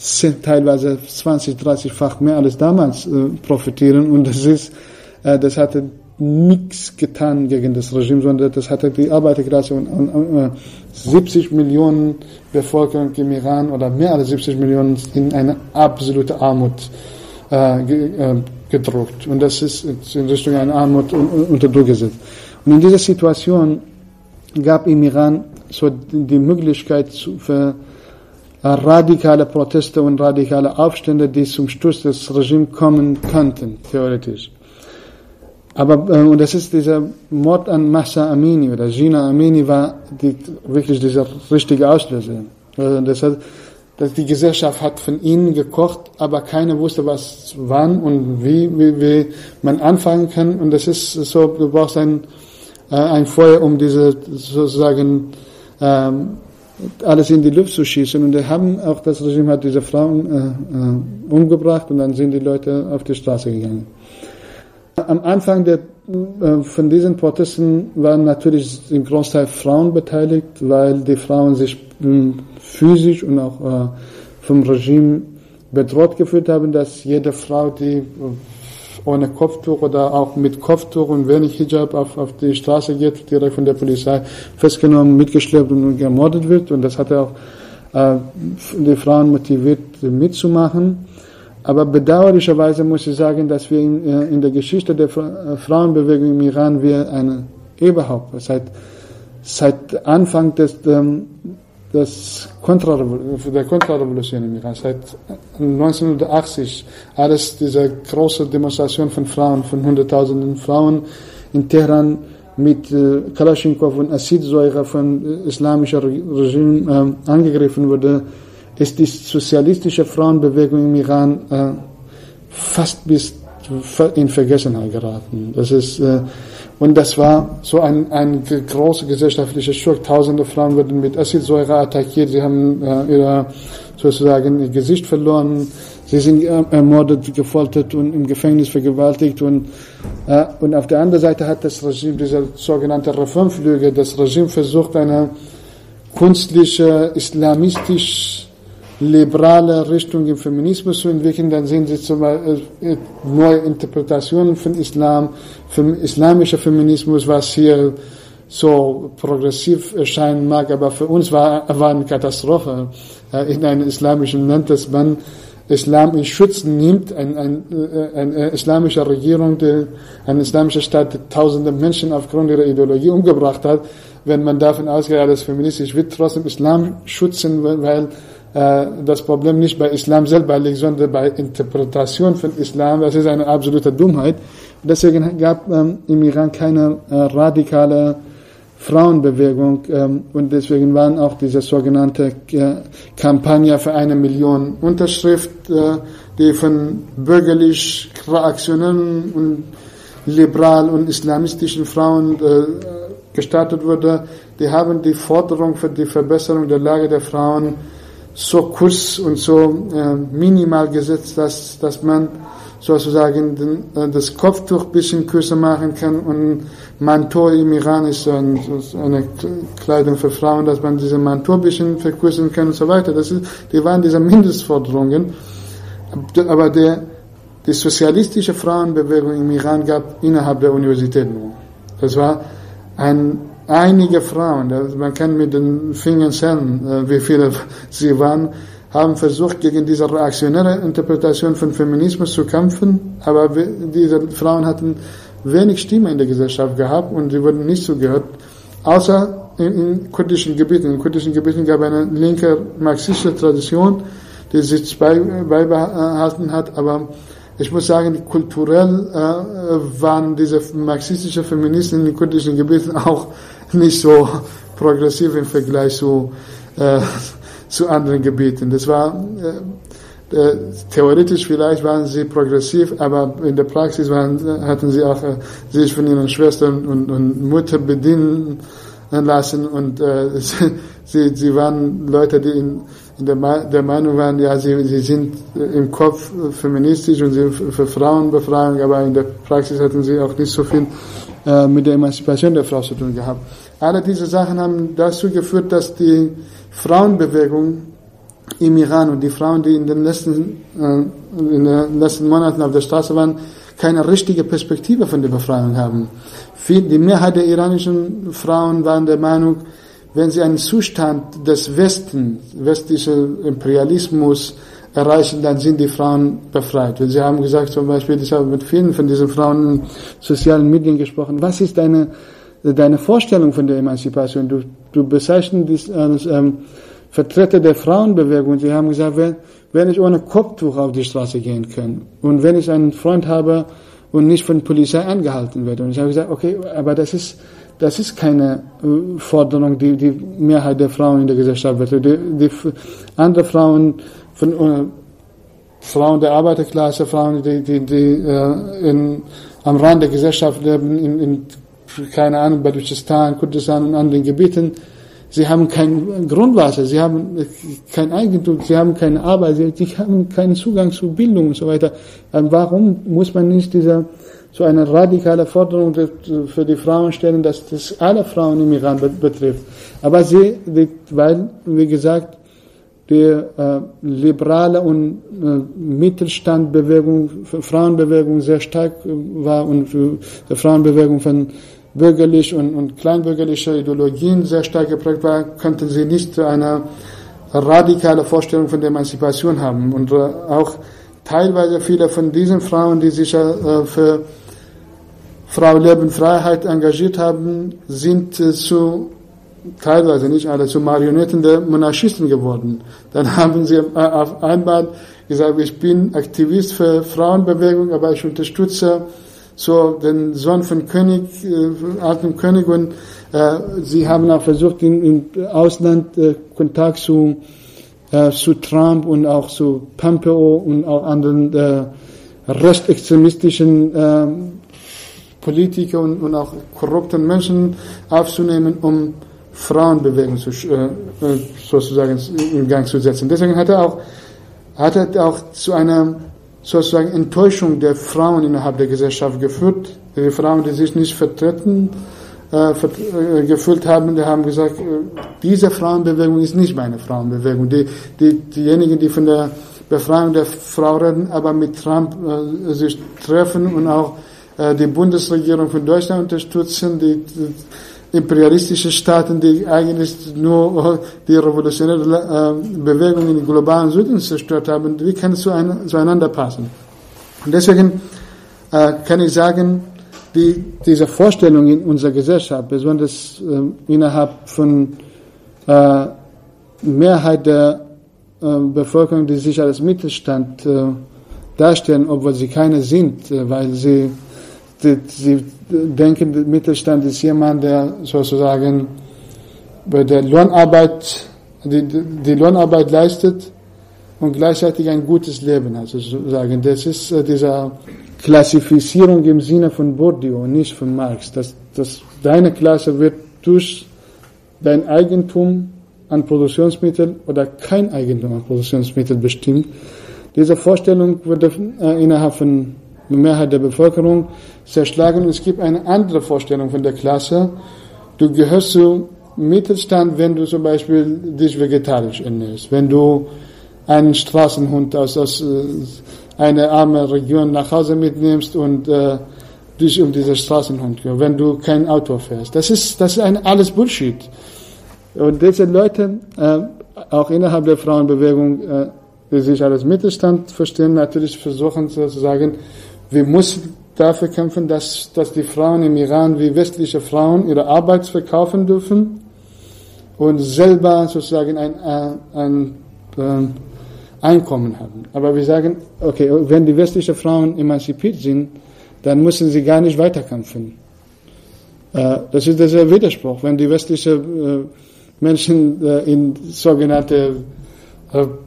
sind teilweise 20, 30-fach mehr als damals äh, profitieren und das ist, äh, das hatte nichts getan gegen das Regime, sondern das hatte die Arbeiterklasse und, und, äh, 70 Millionen Bevölkerung im Iran oder mehr als 70 Millionen in eine absolute Armut äh, äh, gedruckt und das ist in Richtung einer Armut unter Druck gesetzt. Und in dieser Situation gab im Iran so die Möglichkeit für radikale Proteste und radikale Aufstände, die zum Sturz des Regimes kommen könnten, theoretisch. Aber, äh, und das ist dieser Mord an Massa Amini oder Gina Amini war die, wirklich dieser richtige Auslöser. Also das hat, dass die Gesellschaft hat von ihnen gekocht, aber keiner wusste, was wann und wie, wie, wie man anfangen kann. Und das ist so, du brauchst ein, äh, ein Feuer, um diese sozusagen ähm, alles in die Luft zu schießen. Und die haben auch das Regime hat diese Frauen äh, äh, umgebracht und dann sind die Leute auf die Straße gegangen. Am Anfang der, äh, von diesen Protesten waren natürlich im Großteil Frauen beteiligt, weil die Frauen sich äh, physisch und auch äh, vom Regime bedroht gefühlt haben, dass jede Frau, die ohne Kopftuch oder auch mit Kopftuch und wenig Hijab auf, auf die Straße geht, direkt von der Polizei festgenommen, mitgeschleppt und gemordet wird. Und das hat auch äh, die Frauen motiviert, mitzumachen. Aber bedauerlicherweise muss ich sagen, dass wir in, äh, in der Geschichte der äh, Frauenbewegung im Iran wir eine überhaupt seit seit Anfang des ähm, des Kontrarevolution, der Kontrarevolution im Iran, seit 1980, alles diese große Demonstration von Frauen, von hunderttausenden Frauen in Teheran mit äh, Kalaschnikow und Acidsäure von äh, islamischer Regime äh, angegriffen wurde, ist die sozialistische Frauenbewegung im Iran äh, fast bis in Vergessenheit geraten. Das ist, äh, und das war so ein, ein großer gesellschaftlicher Schock. Tausende Frauen wurden mit Acetsäure attackiert, sie haben äh, ihr, sozusagen ihr Gesicht verloren, sie sind ermordet, gefoltert und im Gefängnis vergewaltigt. Und, äh, und auf der anderen Seite hat das Regime, dieser sogenannte Reformflüge, das Regime versucht, eine künstliche, islamistisch liberale Richtung im Feminismus zu entwickeln, dann sehen Sie zum Beispiel äh, neue Interpretationen von Islam, vom islamischen Feminismus, was hier so progressiv erscheinen mag, aber für uns war, war eine Katastrophe. In einem islamischen Land, dass man Islam in Schutz nimmt, ein, ein, äh, eine islamische Regierung, die, eine islamische Staat, die tausende Menschen aufgrund ihrer Ideologie umgebracht hat, wenn man davon ausgeht, alles feministisch wird trotzdem Islam schützen, weil äh, das Problem nicht bei Islam selber liegt, sondern bei Interpretation von Islam. Das ist eine absolute Dummheit. Deswegen gab ähm, im Iran keine äh, radikale Frauenbewegung ähm, und deswegen waren auch diese sogenannte äh, Kampagne für eine Million Unterschrift, äh, die von bürgerlich reaktionellen und liberal und islamistischen Frauen äh, gestartet wurde. Die haben die Forderung für die Verbesserung der Lage der Frauen so kurz und so äh, minimal gesetzt, dass, dass man sozusagen den, äh, das Kopftuch ein bisschen kürzer machen kann und Manto im Iran ist so, ein, so eine Kleidung für Frauen, dass man diese Manto ein bisschen verkürzen kann und so weiter. Das ist, die waren diese Mindestforderungen. Aber der, die sozialistische Frauenbewegung im Iran gab innerhalb der Universität nur. Das war ein einige Frauen, man kann mit den Fingern zählen, äh, wie viele sie waren, haben versucht, gegen diese reaktionäre Interpretation von Feminismus zu kämpfen, aber diese Frauen hatten wenig Stimme in der Gesellschaft gehabt und sie wurden nicht zugehört, außer in, in kurdischen Gebieten. In kurdischen Gebieten gab es eine linke marxistische Tradition, die sich beibehalten hat, aber ich muss sagen, kulturell äh, waren diese marxistischen Feministen in den kurdischen Gebieten auch nicht so progressiv im Vergleich zu, äh, zu anderen Gebieten. Das war äh, äh, theoretisch vielleicht waren sie progressiv, aber in der Praxis waren, hatten sie auch äh, sich von ihren Schwestern und, und Mutter bedienen lassen und äh, sie, sie waren Leute, die in, in der, der Meinung waren, ja, sie, sie sind im Kopf feministisch und sie für Frauenbefreiung, aber in der Praxis hatten sie auch nicht so viel äh, mit der Emanzipation der Frau zu tun gehabt. Alle diese Sachen haben dazu geführt, dass die Frauenbewegung im Iran und die Frauen, die in den letzten, äh, in den letzten Monaten auf der Straße waren, keine richtige Perspektive von der Befreiung haben. Die Mehrheit der iranischen Frauen waren der Meinung, wenn sie einen Zustand des Westen, westlichen Imperialismus erreichen, dann sind die Frauen befreit. Und sie haben gesagt, zum Beispiel, ich habe mit vielen von diesen Frauen in sozialen Medien gesprochen, was ist deine, deine Vorstellung von der Emanzipation? Du, du bezeichnest dich als ähm, Vertreter der Frauenbewegung. Sie haben gesagt, wenn, wenn ich ohne Kopftuch auf die Straße gehen kann und wenn ich einen Freund habe und nicht von Polizei angehalten werde. Und ich habe gesagt, okay, aber das ist, das ist keine äh, Forderung, die die Mehrheit der Frauen in der Gesellschaft wird. Die, die andere Frauen von äh, Frauen der Arbeiterklasse, Frauen, die, die, die äh, in, am Rand der Gesellschaft leben, in, in keine Ahnung, Baluchistan, Kurdistan und anderen Gebieten, Sie haben kein Grundwasser, sie haben kein Eigentum, sie haben keine Arbeit, sie, sie haben keinen Zugang zu Bildung und so weiter. Warum muss man nicht dieser so eine radikale Forderung für die Frauen stellen, dass das alle Frauen im Iran betrifft? Aber sie, weil, wie gesagt, die äh, liberale und äh, Mittelstandbewegung, Frauenbewegung sehr stark war und für die Frauenbewegung von bürgerlich und, und kleinbürgerlicher Ideologien sehr stark geprägt war, konnten sie nicht eine radikale Vorstellung von der Emanzipation haben. Und äh, auch teilweise viele von diesen Frauen, die sich äh, für Frau Leben Freiheit engagiert haben, sind äh, zu teilweise nicht alle zu Marionetten der Monarchisten geworden. Dann haben sie auf einmal gesagt, ich bin Aktivist für Frauenbewegung, aber ich unterstütze so den Sohn von König, äh, alten König und äh, sie haben auch versucht, im, Ausland äh, Kontakt zu, äh, zu Trump und auch zu Pompeo und auch anderen äh, rechtsextremistischen äh, Politiker und, und auch korrupten Menschen aufzunehmen, um Frauenbewegung zu, äh, äh, sozusagen in Gang zu setzen. Deswegen hat er auch, hat er auch zu einer sozusagen Enttäuschung der Frauen innerhalb der Gesellschaft geführt. Die Frauen, die sich nicht vertreten äh, äh gefühlt haben, die haben gesagt, äh, diese Frauenbewegung ist nicht meine Frauenbewegung. Die, die, diejenigen, die von der Befreiung der Frau reden, aber mit Trump sich treffen und auch äh, die Bundesregierung von Deutschland unterstützen, die, die imperialistische Staaten, die eigentlich nur die revolutionäre äh, Bewegung in den globalen Süden zerstört haben, wie kann es zueinander passen? Und deswegen äh, kann ich sagen, die, diese Vorstellung in unserer Gesellschaft, besonders äh, innerhalb von äh, Mehrheit der äh, Bevölkerung, die sich als Mittelstand äh, darstellen, obwohl sie keine sind, äh, weil sie sie denken, der Mittelstand ist jemand, der sozusagen bei der Lohnarbeit, die, die Lohnarbeit leistet und gleichzeitig ein gutes Leben hat, sozusagen. Das ist äh, diese Klassifizierung im Sinne von Bourdieu, nicht von Marx. Dass, dass deine Klasse wird durch dein Eigentum an Produktionsmitteln oder kein Eigentum an Produktionsmitteln bestimmt. Diese Vorstellung wurde äh, innerhalb von die Mehrheit der Bevölkerung zerschlagen. Es gibt eine andere Vorstellung von der Klasse. Du gehörst zu Mittelstand, wenn du zum Beispiel dich vegetarisch ernährst, wenn du einen Straßenhund aus, aus äh, einer armen Region nach Hause mitnimmst und äh, dich um diesen Straßenhund kümmerst, wenn du kein Auto fährst. Das ist, das ist ein, alles Bullshit. Und diese Leute, äh, auch innerhalb der Frauenbewegung, äh, die sich als Mittelstand verstehen, natürlich versuchen sozusagen wir müssen dafür kämpfen, dass, dass die Frauen im Iran wie westliche Frauen ihre Arbeit verkaufen dürfen und selber sozusagen ein, ein, ein ähm, Einkommen haben. Aber wir sagen, okay, wenn die westlichen Frauen emanzipiert sind, dann müssen sie gar nicht weiterkämpfen. Äh, das ist der Widerspruch. Wenn die westlichen äh, Menschen äh, in sogenannte äh,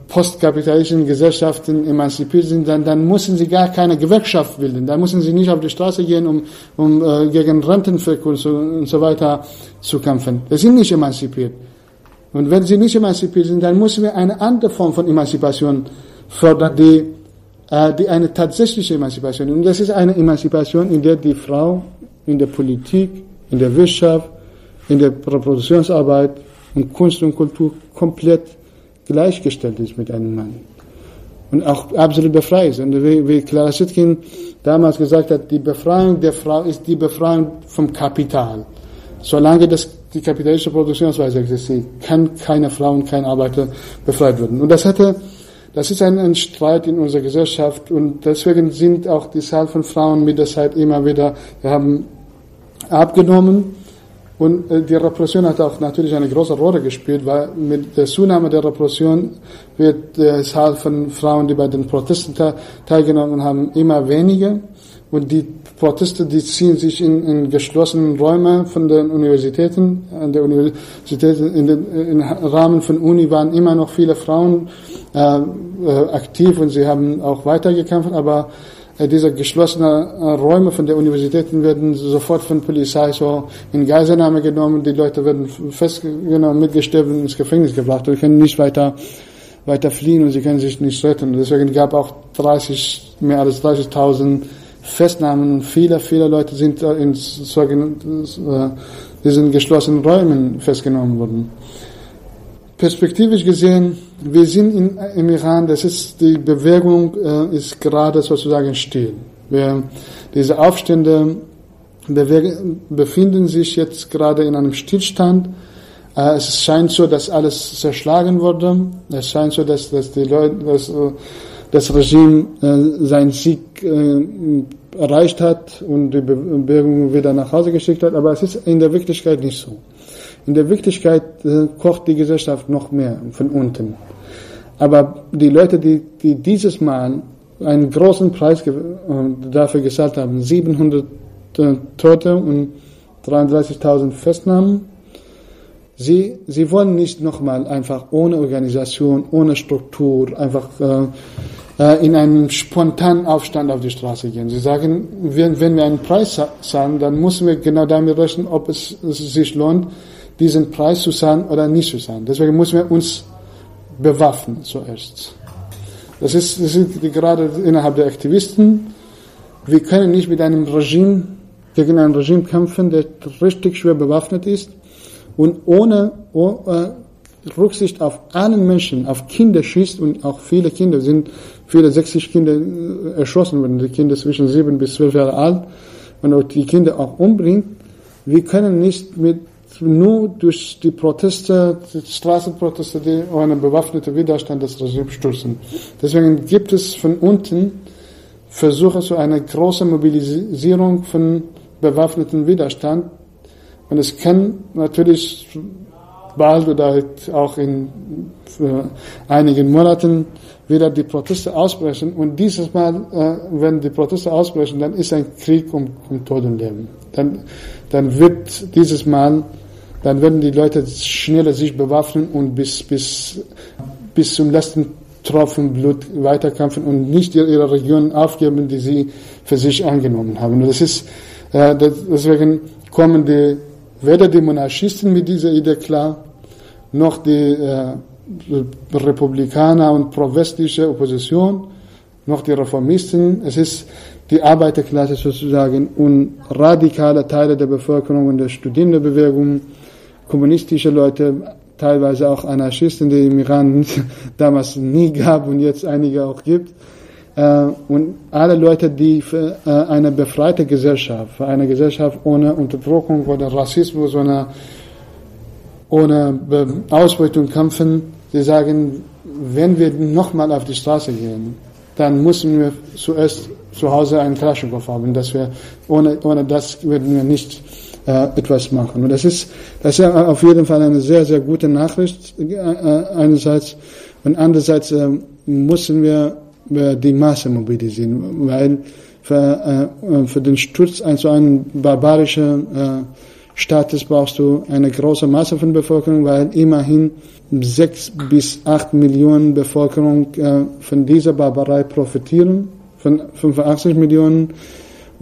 postkapitalistischen Gesellschaften emanzipiert sind, dann, dann müssen sie gar keine Gewerkschaft bilden. Dann müssen sie nicht auf die Straße gehen, um, um äh, gegen Rentenverkürzung und so weiter zu kämpfen. Sie sind nicht emanzipiert. Und wenn sie nicht emanzipiert sind, dann müssen wir eine andere Form von Emanzipation fördern, die, äh, die eine tatsächliche Emanzipation. Und das ist eine Emanzipation, in der die Frau in der Politik, in der Wirtschaft, in der Reproduktionsarbeit und Kunst und Kultur komplett gleichgestellt ist mit einem Mann. Und auch absolut befreit ist. Und wie, wie Clara Sitkin damals gesagt hat, die Befreiung der Frau ist die Befreiung vom Kapital. Solange das, die kapitalistische Produktionsweise existiert, kann keine Frau und kein Arbeiter befreit werden. Und das hatte, das ist ein, ein Streit in unserer Gesellschaft und deswegen sind auch die Zahl von Frauen mit der Zeit immer wieder, wir haben abgenommen und äh, die Repression hat auch natürlich eine große Rolle gespielt, weil mit der Zunahme der Repression wird die Zahl von Frauen, die bei den Protesten teilgenommen haben, immer weniger. Und die Proteste, die ziehen sich in, in geschlossenen Räume von den Universitäten. An der Universität, in den im Rahmen von Uni waren immer noch viele Frauen äh, äh, aktiv und sie haben auch weitergekämpft, aber diese geschlossenen äh, Räume von der Universitäten werden sofort von Polizei so in Geiselnahme genommen. Die Leute werden festgenommen, mitgestellt ins Gefängnis gebracht und können nicht weiter, weiter fliehen und sie können sich nicht retten. Deswegen gab auch 30, mehr als 30.000 Festnahmen und viele, viele Leute sind in sogenannten, diesen geschlossenen Räumen festgenommen worden. Perspektivisch gesehen, wir sind in, im Iran, das ist, die Bewegung äh, ist gerade sozusagen still. Wir, diese Aufstände bewegen, befinden sich jetzt gerade in einem Stillstand. Äh, es scheint so, dass alles zerschlagen wurde. Es scheint so, dass, dass die Leute, dass, das Regime äh, seinen Sieg äh, erreicht hat und die Bewegung wieder nach Hause geschickt hat. Aber es ist in der Wirklichkeit nicht so. In der Wirklichkeit äh, kocht die Gesellschaft noch mehr von unten. Aber die Leute, die, die dieses Mal einen großen Preis äh, dafür gezahlt haben, 700 äh, Tote und 33.000 Festnahmen, sie, sie wollen nicht nochmal einfach ohne Organisation, ohne Struktur, einfach äh, äh, in einen spontanen Aufstand auf die Straße gehen. Sie sagen, wenn, wenn wir einen Preis zahlen, dann müssen wir genau damit rechnen, ob es, es sich lohnt, diesen Preis zu zahlen oder nicht zu zahlen. Deswegen müssen wir uns bewaffnen zuerst. Das ist, das die, gerade innerhalb der Aktivisten. Wir können nicht mit einem Regime, gegen ein Regime kämpfen, der richtig schwer bewaffnet ist und ohne, ohne Rücksicht auf allen Menschen, auf Kinder schießt und auch viele Kinder sind, viele 60 Kinder äh, erschossen worden, die Kinder zwischen 7 bis 12 Jahre alt und auch die Kinder auch umbringt. Wir können nicht mit nur durch die Proteste, die Straßenproteste, die einen bewaffneten Widerstand des Regimes stürzen. Deswegen gibt es von unten Versuche zu einer großen Mobilisierung von bewaffneten Widerstand. Und es kann natürlich bald oder halt auch in einigen Monaten wieder die Proteste ausbrechen. Und dieses Mal, äh, wenn die Proteste ausbrechen, dann ist ein Krieg um, um Tod und Leben. Dann, dann wird dieses Mal dann werden die Leute schneller sich bewaffnen und bis, bis, bis zum letzten Tropfen Blut weiterkämpfen und nicht ihre Region aufgeben, die sie für sich angenommen haben. Und das ist, äh, deswegen kommen die, weder die Monarchisten mit dieser Idee klar, noch die äh, Republikaner und pro-westliche Opposition, noch die Reformisten. Es ist die Arbeiterklasse sozusagen und radikale Teile der Bevölkerung und der Studierendenbewegung kommunistische Leute, teilweise auch Anarchisten, die im Iran damals nie gab und jetzt einige auch gibt. Äh, und alle Leute, die für äh, eine befreite Gesellschaft, für eine Gesellschaft ohne Unterdrückung oder Rassismus, ohne, ohne Ausbeutung kämpfen, die sagen, wenn wir nochmal auf die Straße gehen, dann müssen wir zuerst zu Hause einen Klassenkopf haben, dass wir ohne, ohne das würden wir nicht äh, etwas machen. Und das ist, das ist auf jeden Fall eine sehr, sehr gute Nachricht äh, einerseits. Und andererseits äh, müssen wir äh, die Masse mobilisieren, weil für, äh, für den Sturz ein so einen barbarischen äh, Staates brauchst du eine große Masse von Bevölkerung, weil immerhin sechs bis acht Millionen Bevölkerung äh, von dieser Barbarei profitieren, von 85 Millionen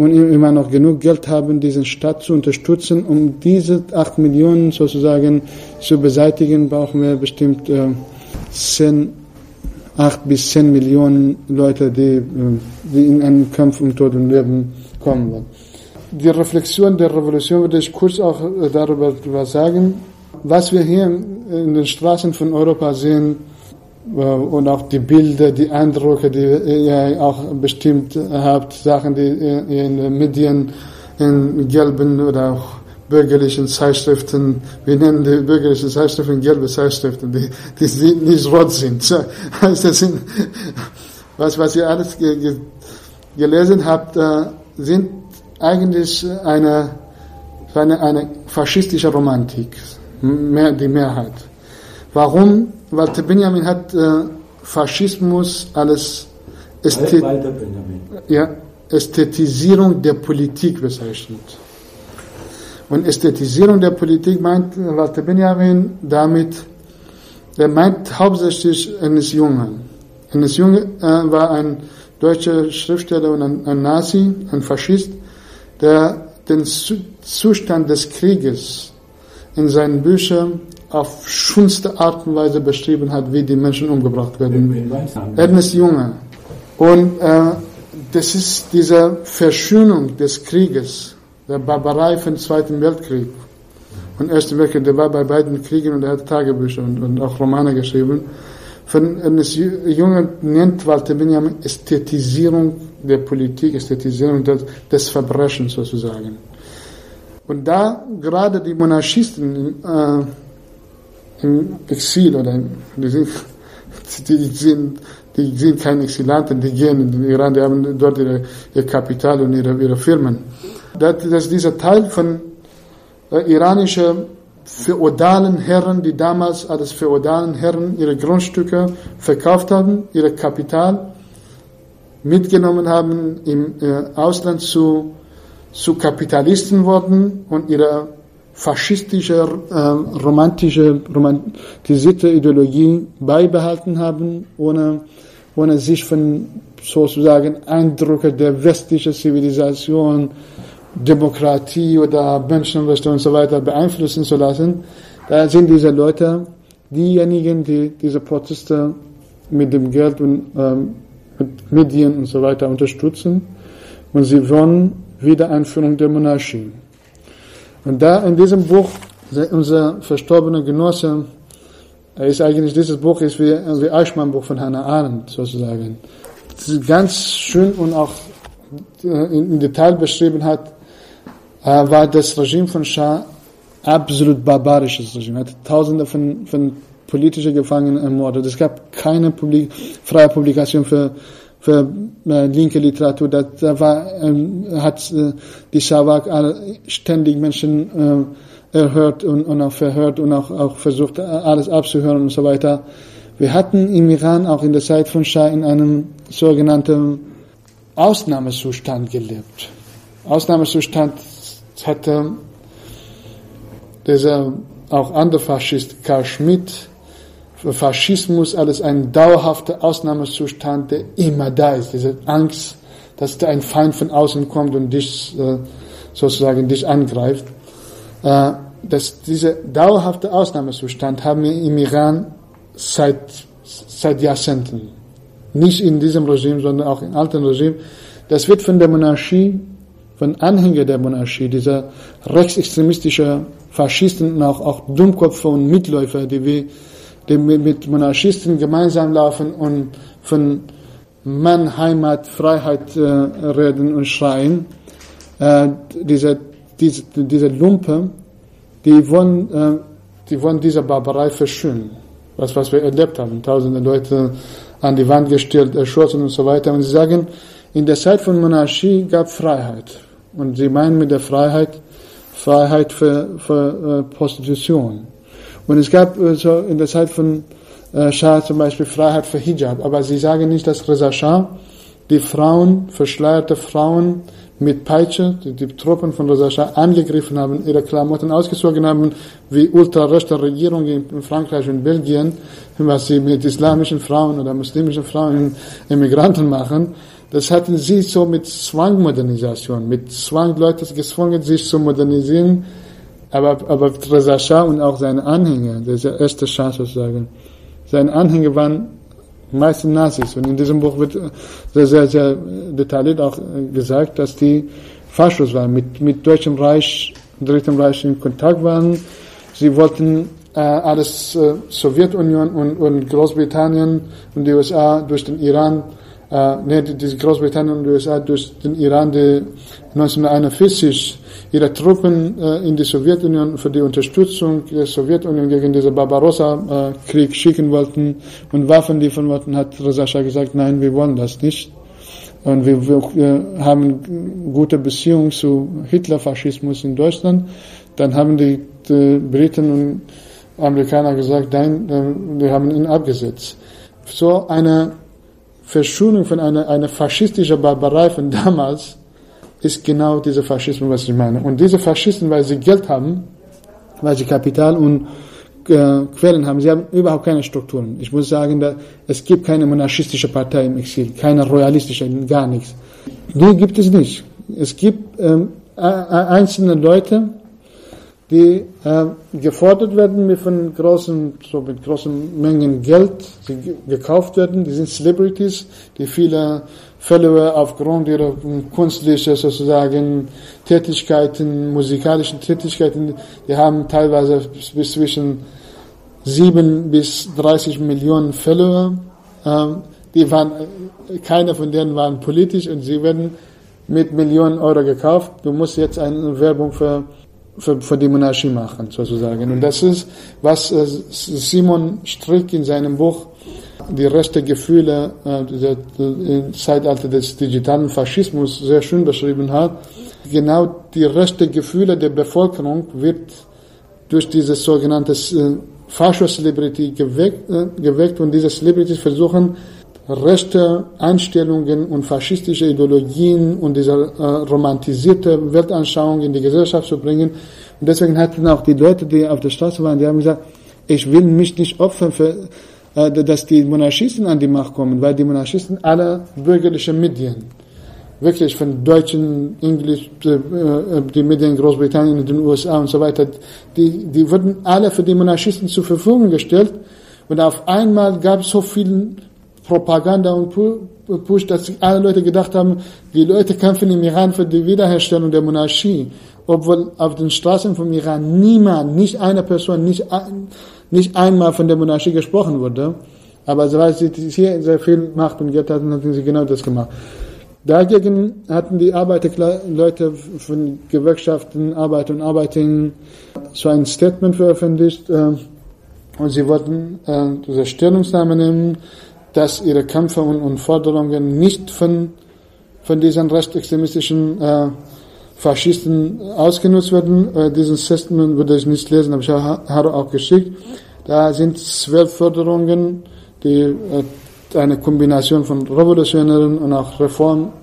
und immer noch genug Geld haben, diesen Staat zu unterstützen. Um diese 8 Millionen sozusagen zu beseitigen, brauchen wir bestimmt äh, 10, 8 bis 10 Millionen Leute, die, äh, die in einen Kampf um Tod und Leben kommen wollen. Die Reflexion der Revolution würde ich kurz auch äh, darüber sagen. Was wir hier in den Straßen von Europa sehen, und auch die Bilder, die Eindrücke, die ihr auch bestimmt habt, Sachen, die ihr in den Medien, in gelben oder auch bürgerlichen Zeitschriften, wir nennen die bürgerlichen Zeitschriften gelbe Zeitschriften, die, die nicht rot sind. Also das sind was, was ihr alles ge, ge, gelesen habt, äh, sind eigentlich eine, eine, eine faschistische Romantik, mehr, die Mehrheit. Warum? Walter Benjamin hat äh, Faschismus als Ästhet ja, Ästhetisierung der Politik bezeichnet. Und Ästhetisierung der Politik meint Walter Benjamin damit, er meint hauptsächlich eines Jungen. Eines Jungen äh, war ein deutscher Schriftsteller und ein, ein Nazi, ein Faschist, der den Zustand des Krieges in seinen Büchern auf schönste Art und Weise beschrieben hat, wie die Menschen umgebracht werden. Ernest Junge. Und äh, das ist diese Verschönung des Krieges, der Barbarei vom Zweiten Weltkrieg und Ersten Weltkrieg. Der war bei beiden Kriegen und er hat Tagebücher und, und auch Romane geschrieben. Von Ernest Junge nennt Walter Benjamin Ästhetisierung der Politik, Ästhetisierung des, des Verbrechens sozusagen. Und da gerade die Monarchisten äh, im Exil oder die sind, die sind, die sind keine Exilanten, die gehen in den Iran, die haben dort ihr Kapital und ihre, ihre Firmen. Das, das ist dieser Teil von äh, iranischer feudalen Herren, die damals als feudalen Herren ihre Grundstücke verkauft haben, ihre Kapital mitgenommen haben, im äh, Ausland zu, zu Kapitalisten wurden und ihre faschistische, äh, romantische, romantisierte Ideologie beibehalten haben, ohne, ohne sich von sozusagen Eindrücke der westlichen Zivilisation, Demokratie oder Menschenrechte und so weiter beeinflussen zu lassen. Da sind diese Leute diejenigen, die diese Proteste mit dem Geld und ähm, mit Medien und so weiter unterstützen. Und sie wollen Wiedereinführung der Monarchie. Und da in diesem Buch, unser verstorbener Genosse, ist eigentlich, dieses Buch ist wie, wie Eichmann-Buch von Hannah Arendt sozusagen. Das ist ganz schön und auch äh, in Detail beschrieben hat, äh, war das Regime von Shah absolut barbarisches Regime. Er hat tausende von, von politischen Gefangenen ermordet. Es gab keine Publik freie Publikation für für äh, linke Literatur. Da, da war, ähm, hat äh, die Shawak ständig Menschen äh, erhört und, und auch verhört und auch, auch versucht, äh, alles abzuhören und so weiter. Wir hatten im Iran auch in der Zeit von Shah in einem sogenannten Ausnahmezustand gelebt. Ausnahmezustand hatte dieser auch andere Faschist Karl Schmidt Faschismus als ein dauerhafter Ausnahmezustand, der immer da ist. Diese Angst, dass da ein Feind von außen kommt und dich äh, sozusagen dich angreift. Äh, dass dieser dauerhafte Ausnahmezustand haben wir im Iran seit, seit Jahrzehnten. Nicht in diesem Regime, sondern auch in alten Regimen. Das wird von der Monarchie, von Anhängern der Monarchie, dieser rechtsextremistische Faschisten und auch, auch Dummköpfe und Mitläufer, die wir mit Monarchisten gemeinsam laufen und von Mann, Heimat, Freiheit äh, reden und schreien. Äh, diese, diese, diese Lumpe, die wollen, äh, die wollen diese Barbarei verschönen. Was, was wir erlebt haben. Tausende Leute an die Wand gestellt, erschossen und so weiter. Und sie sagen, in der Zeit von Monarchie gab Freiheit. Und sie meinen mit der Freiheit, Freiheit für, für äh, Prostitution. Und es gab äh, so in der Zeit von äh, Shah zum Beispiel Freiheit für Hijab. Aber sie sagen nicht, dass Reza Shah die Frauen, verschleierte Frauen mit Peitsche, die, die Truppen von Reza Shah angegriffen haben, ihre Klamotten ausgezogen haben, wie ultrarechte Regierungen in Frankreich und Belgien, was sie mit islamischen Frauen oder muslimischen Frauen, Immigranten machen. Das hatten sie so mit Zwangmodernisation, mit Zwang Leute gezwungen, sich zu modernisieren, aber, aber Reza Shah und auch seine Anhänger, der erste Schah sozusagen, seine Anhänger waren meistens Nazis. Und in diesem Buch wird sehr, sehr, sehr detailliert auch gesagt, dass die Faschos waren, mit, mit Deutschem Reich, Dritten Reich in Kontakt waren. Sie wollten äh, alles äh, Sowjetunion und, und Großbritannien und die USA durch den Iran äh, die Großbritannien und die USA durch den Iran, die 1941 ihre Truppen äh, in die Sowjetunion für die Unterstützung der Sowjetunion gegen diesen Barbarossa-Krieg schicken wollten und Waffen liefern wollten, hat Reza Shah gesagt, nein, wir wollen das nicht. Und wir, wir haben gute Beziehungen zu Hitlerfaschismus in Deutschland. Dann haben die, die Briten und Amerikaner gesagt, nein, wir haben ihn abgesetzt. So eine Verschonung von einer, einer faschistischen Barbarei von damals ist genau dieser Faschismus, was ich meine. Und diese Faschisten, weil sie Geld haben, weil sie Kapital und äh, Quellen haben. Sie haben überhaupt keine Strukturen. Ich muss sagen, da, es gibt keine monarchistische Partei im Exil, keine royalistische, gar nichts. Die gibt es nicht. Es gibt ähm, einzelne Leute, die äh, gefordert werden mit von großen, so mit großen Mengen Geld, die gekauft werden. Die sind Celebrities, die viele Follower aufgrund ihrer kunstlichen sozusagen Tätigkeiten, musikalischen Tätigkeiten, die haben teilweise bis zwischen sieben bis 30 Millionen Follower. Ähm, die waren, keiner von denen waren politisch und sie werden mit Millionen Euro gekauft. Du musst jetzt eine Werbung für für, für die Monarchie machen, sozusagen. Und das ist, was äh, Simon Strick in seinem Buch die rechte Gefühle äh, im Zeitalter des digitalen Faschismus sehr schön beschrieben hat. Genau die rechte Gefühle der Bevölkerung wird durch dieses sogenannte äh, Fascho-Celebrity geweckt, äh, geweckt und diese Celebrities versuchen, rechte Einstellungen und faschistische Ideologien und diese äh, romantisierte Weltanschauung in die Gesellschaft zu bringen. Und deswegen hatten auch die Leute, die auf der Straße waren, die haben gesagt, ich will mich nicht opfern für, äh, dass die Monarchisten an die Macht kommen, weil die Monarchisten alle bürgerliche Medien, wirklich von deutschen, Englisch, äh, die Medien Großbritannien, den USA und so weiter, die, die wurden alle für die Monarchisten zur Verfügung gestellt. Und auf einmal gab es so viel Propaganda und Push, dass alle Leute gedacht haben, die Leute kämpfen im Iran für die Wiederherstellung der Monarchie, obwohl auf den Straßen vom Iran niemand, nicht eine Person, nicht, ein, nicht einmal von der Monarchie gesprochen wurde. Aber weil sie hier sehr viel Macht und Geld hatten, hatten sie genau das gemacht. Dagegen hatten die Arbeiterleute von Gewerkschaften, Arbeiter und Arbeiterinnen so ein Statement veröffentlicht äh, und sie wollten äh, diese Stellungnahme nehmen, dass ihre Kämpfe und, Forderungen nicht von, von diesen rechtsextremistischen äh, Faschisten ausgenutzt werden. Äh, diesen Testament würde ich nicht lesen, aber ich habe auch geschickt. Da sind zwölf Forderungen, die äh, eine Kombination von revolutionären und auch Reform,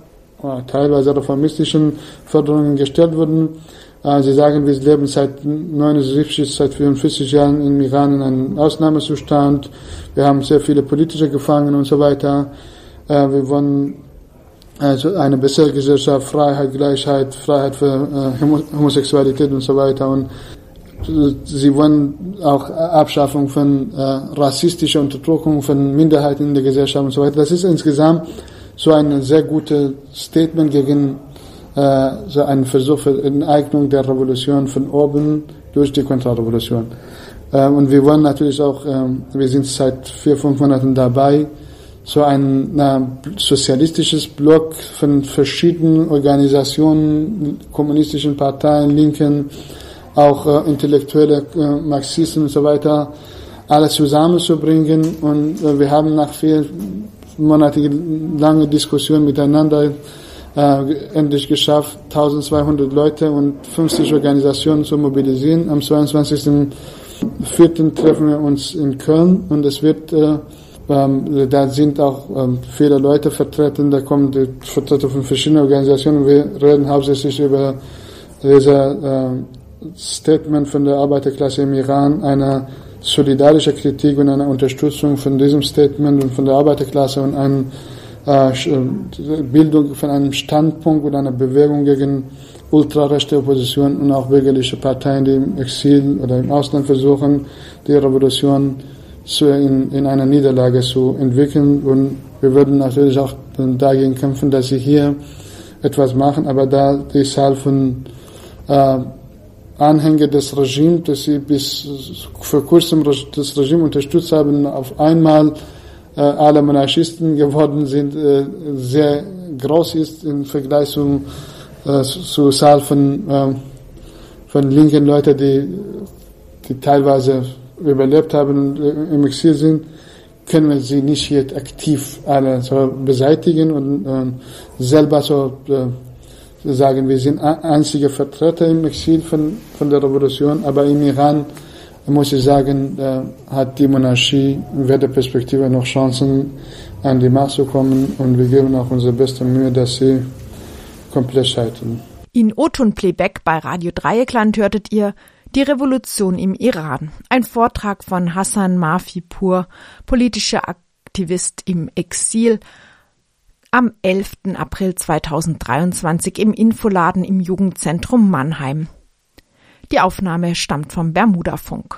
äh, teilweise reformistischen Forderungen gestellt wurden. Äh, sie sagen, wir leben seit 79, seit 44 Jahren im Iran in einem Ausnahmezustand. Wir haben sehr viele politische Gefangene und so weiter. Äh, wir wollen also eine bessere Gesellschaft, Freiheit, Gleichheit, Freiheit für äh, Homosexualität und so weiter. Und sie wollen auch Abschaffung von rassistischer Unterdrückung von Minderheiten in der Gesellschaft und so weiter. Das ist insgesamt so ein sehr gutes Statement gegen äh, so ein Versuch für Enteignung der Revolution von oben durch die Kontrarevolution. Ähm, und wir wollen natürlich auch, ähm, wir sind seit vier, fünf Monaten dabei, so ein na, sozialistisches Block von verschiedenen Organisationen, kommunistischen Parteien, Linken, auch äh, intellektuelle äh, Marxisten und so weiter, alles zusammenzubringen. Und äh, wir haben nach vier monatigen langen Diskussionen miteinander äh, endlich geschafft, 1200 Leute und 50 Organisationen zu mobilisieren. Am 22.04. treffen wir uns in Köln und es wird, äh, ähm, da sind auch ähm, viele Leute vertreten, da kommen die Vertreter von verschiedenen Organisationen. Wir reden hauptsächlich über dieses äh, Statement von der Arbeiterklasse im Iran, eine solidarische Kritik und eine Unterstützung von diesem Statement und von der Arbeiterklasse und einem äh, äh, Bildung von einem Standpunkt oder einer Bewegung gegen ultrarechte Opposition und auch bürgerliche Parteien, die im Exil oder im Ausland versuchen, die Revolution zu, in, in einer Niederlage zu entwickeln. Und wir würden natürlich auch dagegen kämpfen, dass sie hier etwas machen, aber da die Zahl von äh, Anhänger des Regimes, dass sie bis vor kurzem das Regime unterstützt haben, auf einmal äh, alle Monarchisten geworden sind, äh, sehr groß ist im Vergleich zu, äh, zur Zahl von, von linken Leuten, die, die teilweise überlebt haben und im Exil sind, können wir sie nicht jetzt aktiv alle so beseitigen und äh, selber so äh, sagen, wir sind einzige Vertreter im Exil von, von der Revolution, aber im Iran muss ich sagen, hat die Monarchie weder Perspektive noch Chancen, an die Macht zu kommen und wir geben auch unsere beste Mühe, dass sie komplett scheitern. In Otun Plebeck bei Radio Dreieckland hörtet ihr die Revolution im Iran. Ein Vortrag von Hassan Mafipur, politischer Aktivist im Exil, am 11. April 2023 im Infoladen im Jugendzentrum Mannheim. Die Aufnahme stammt vom Bermuda-Funk.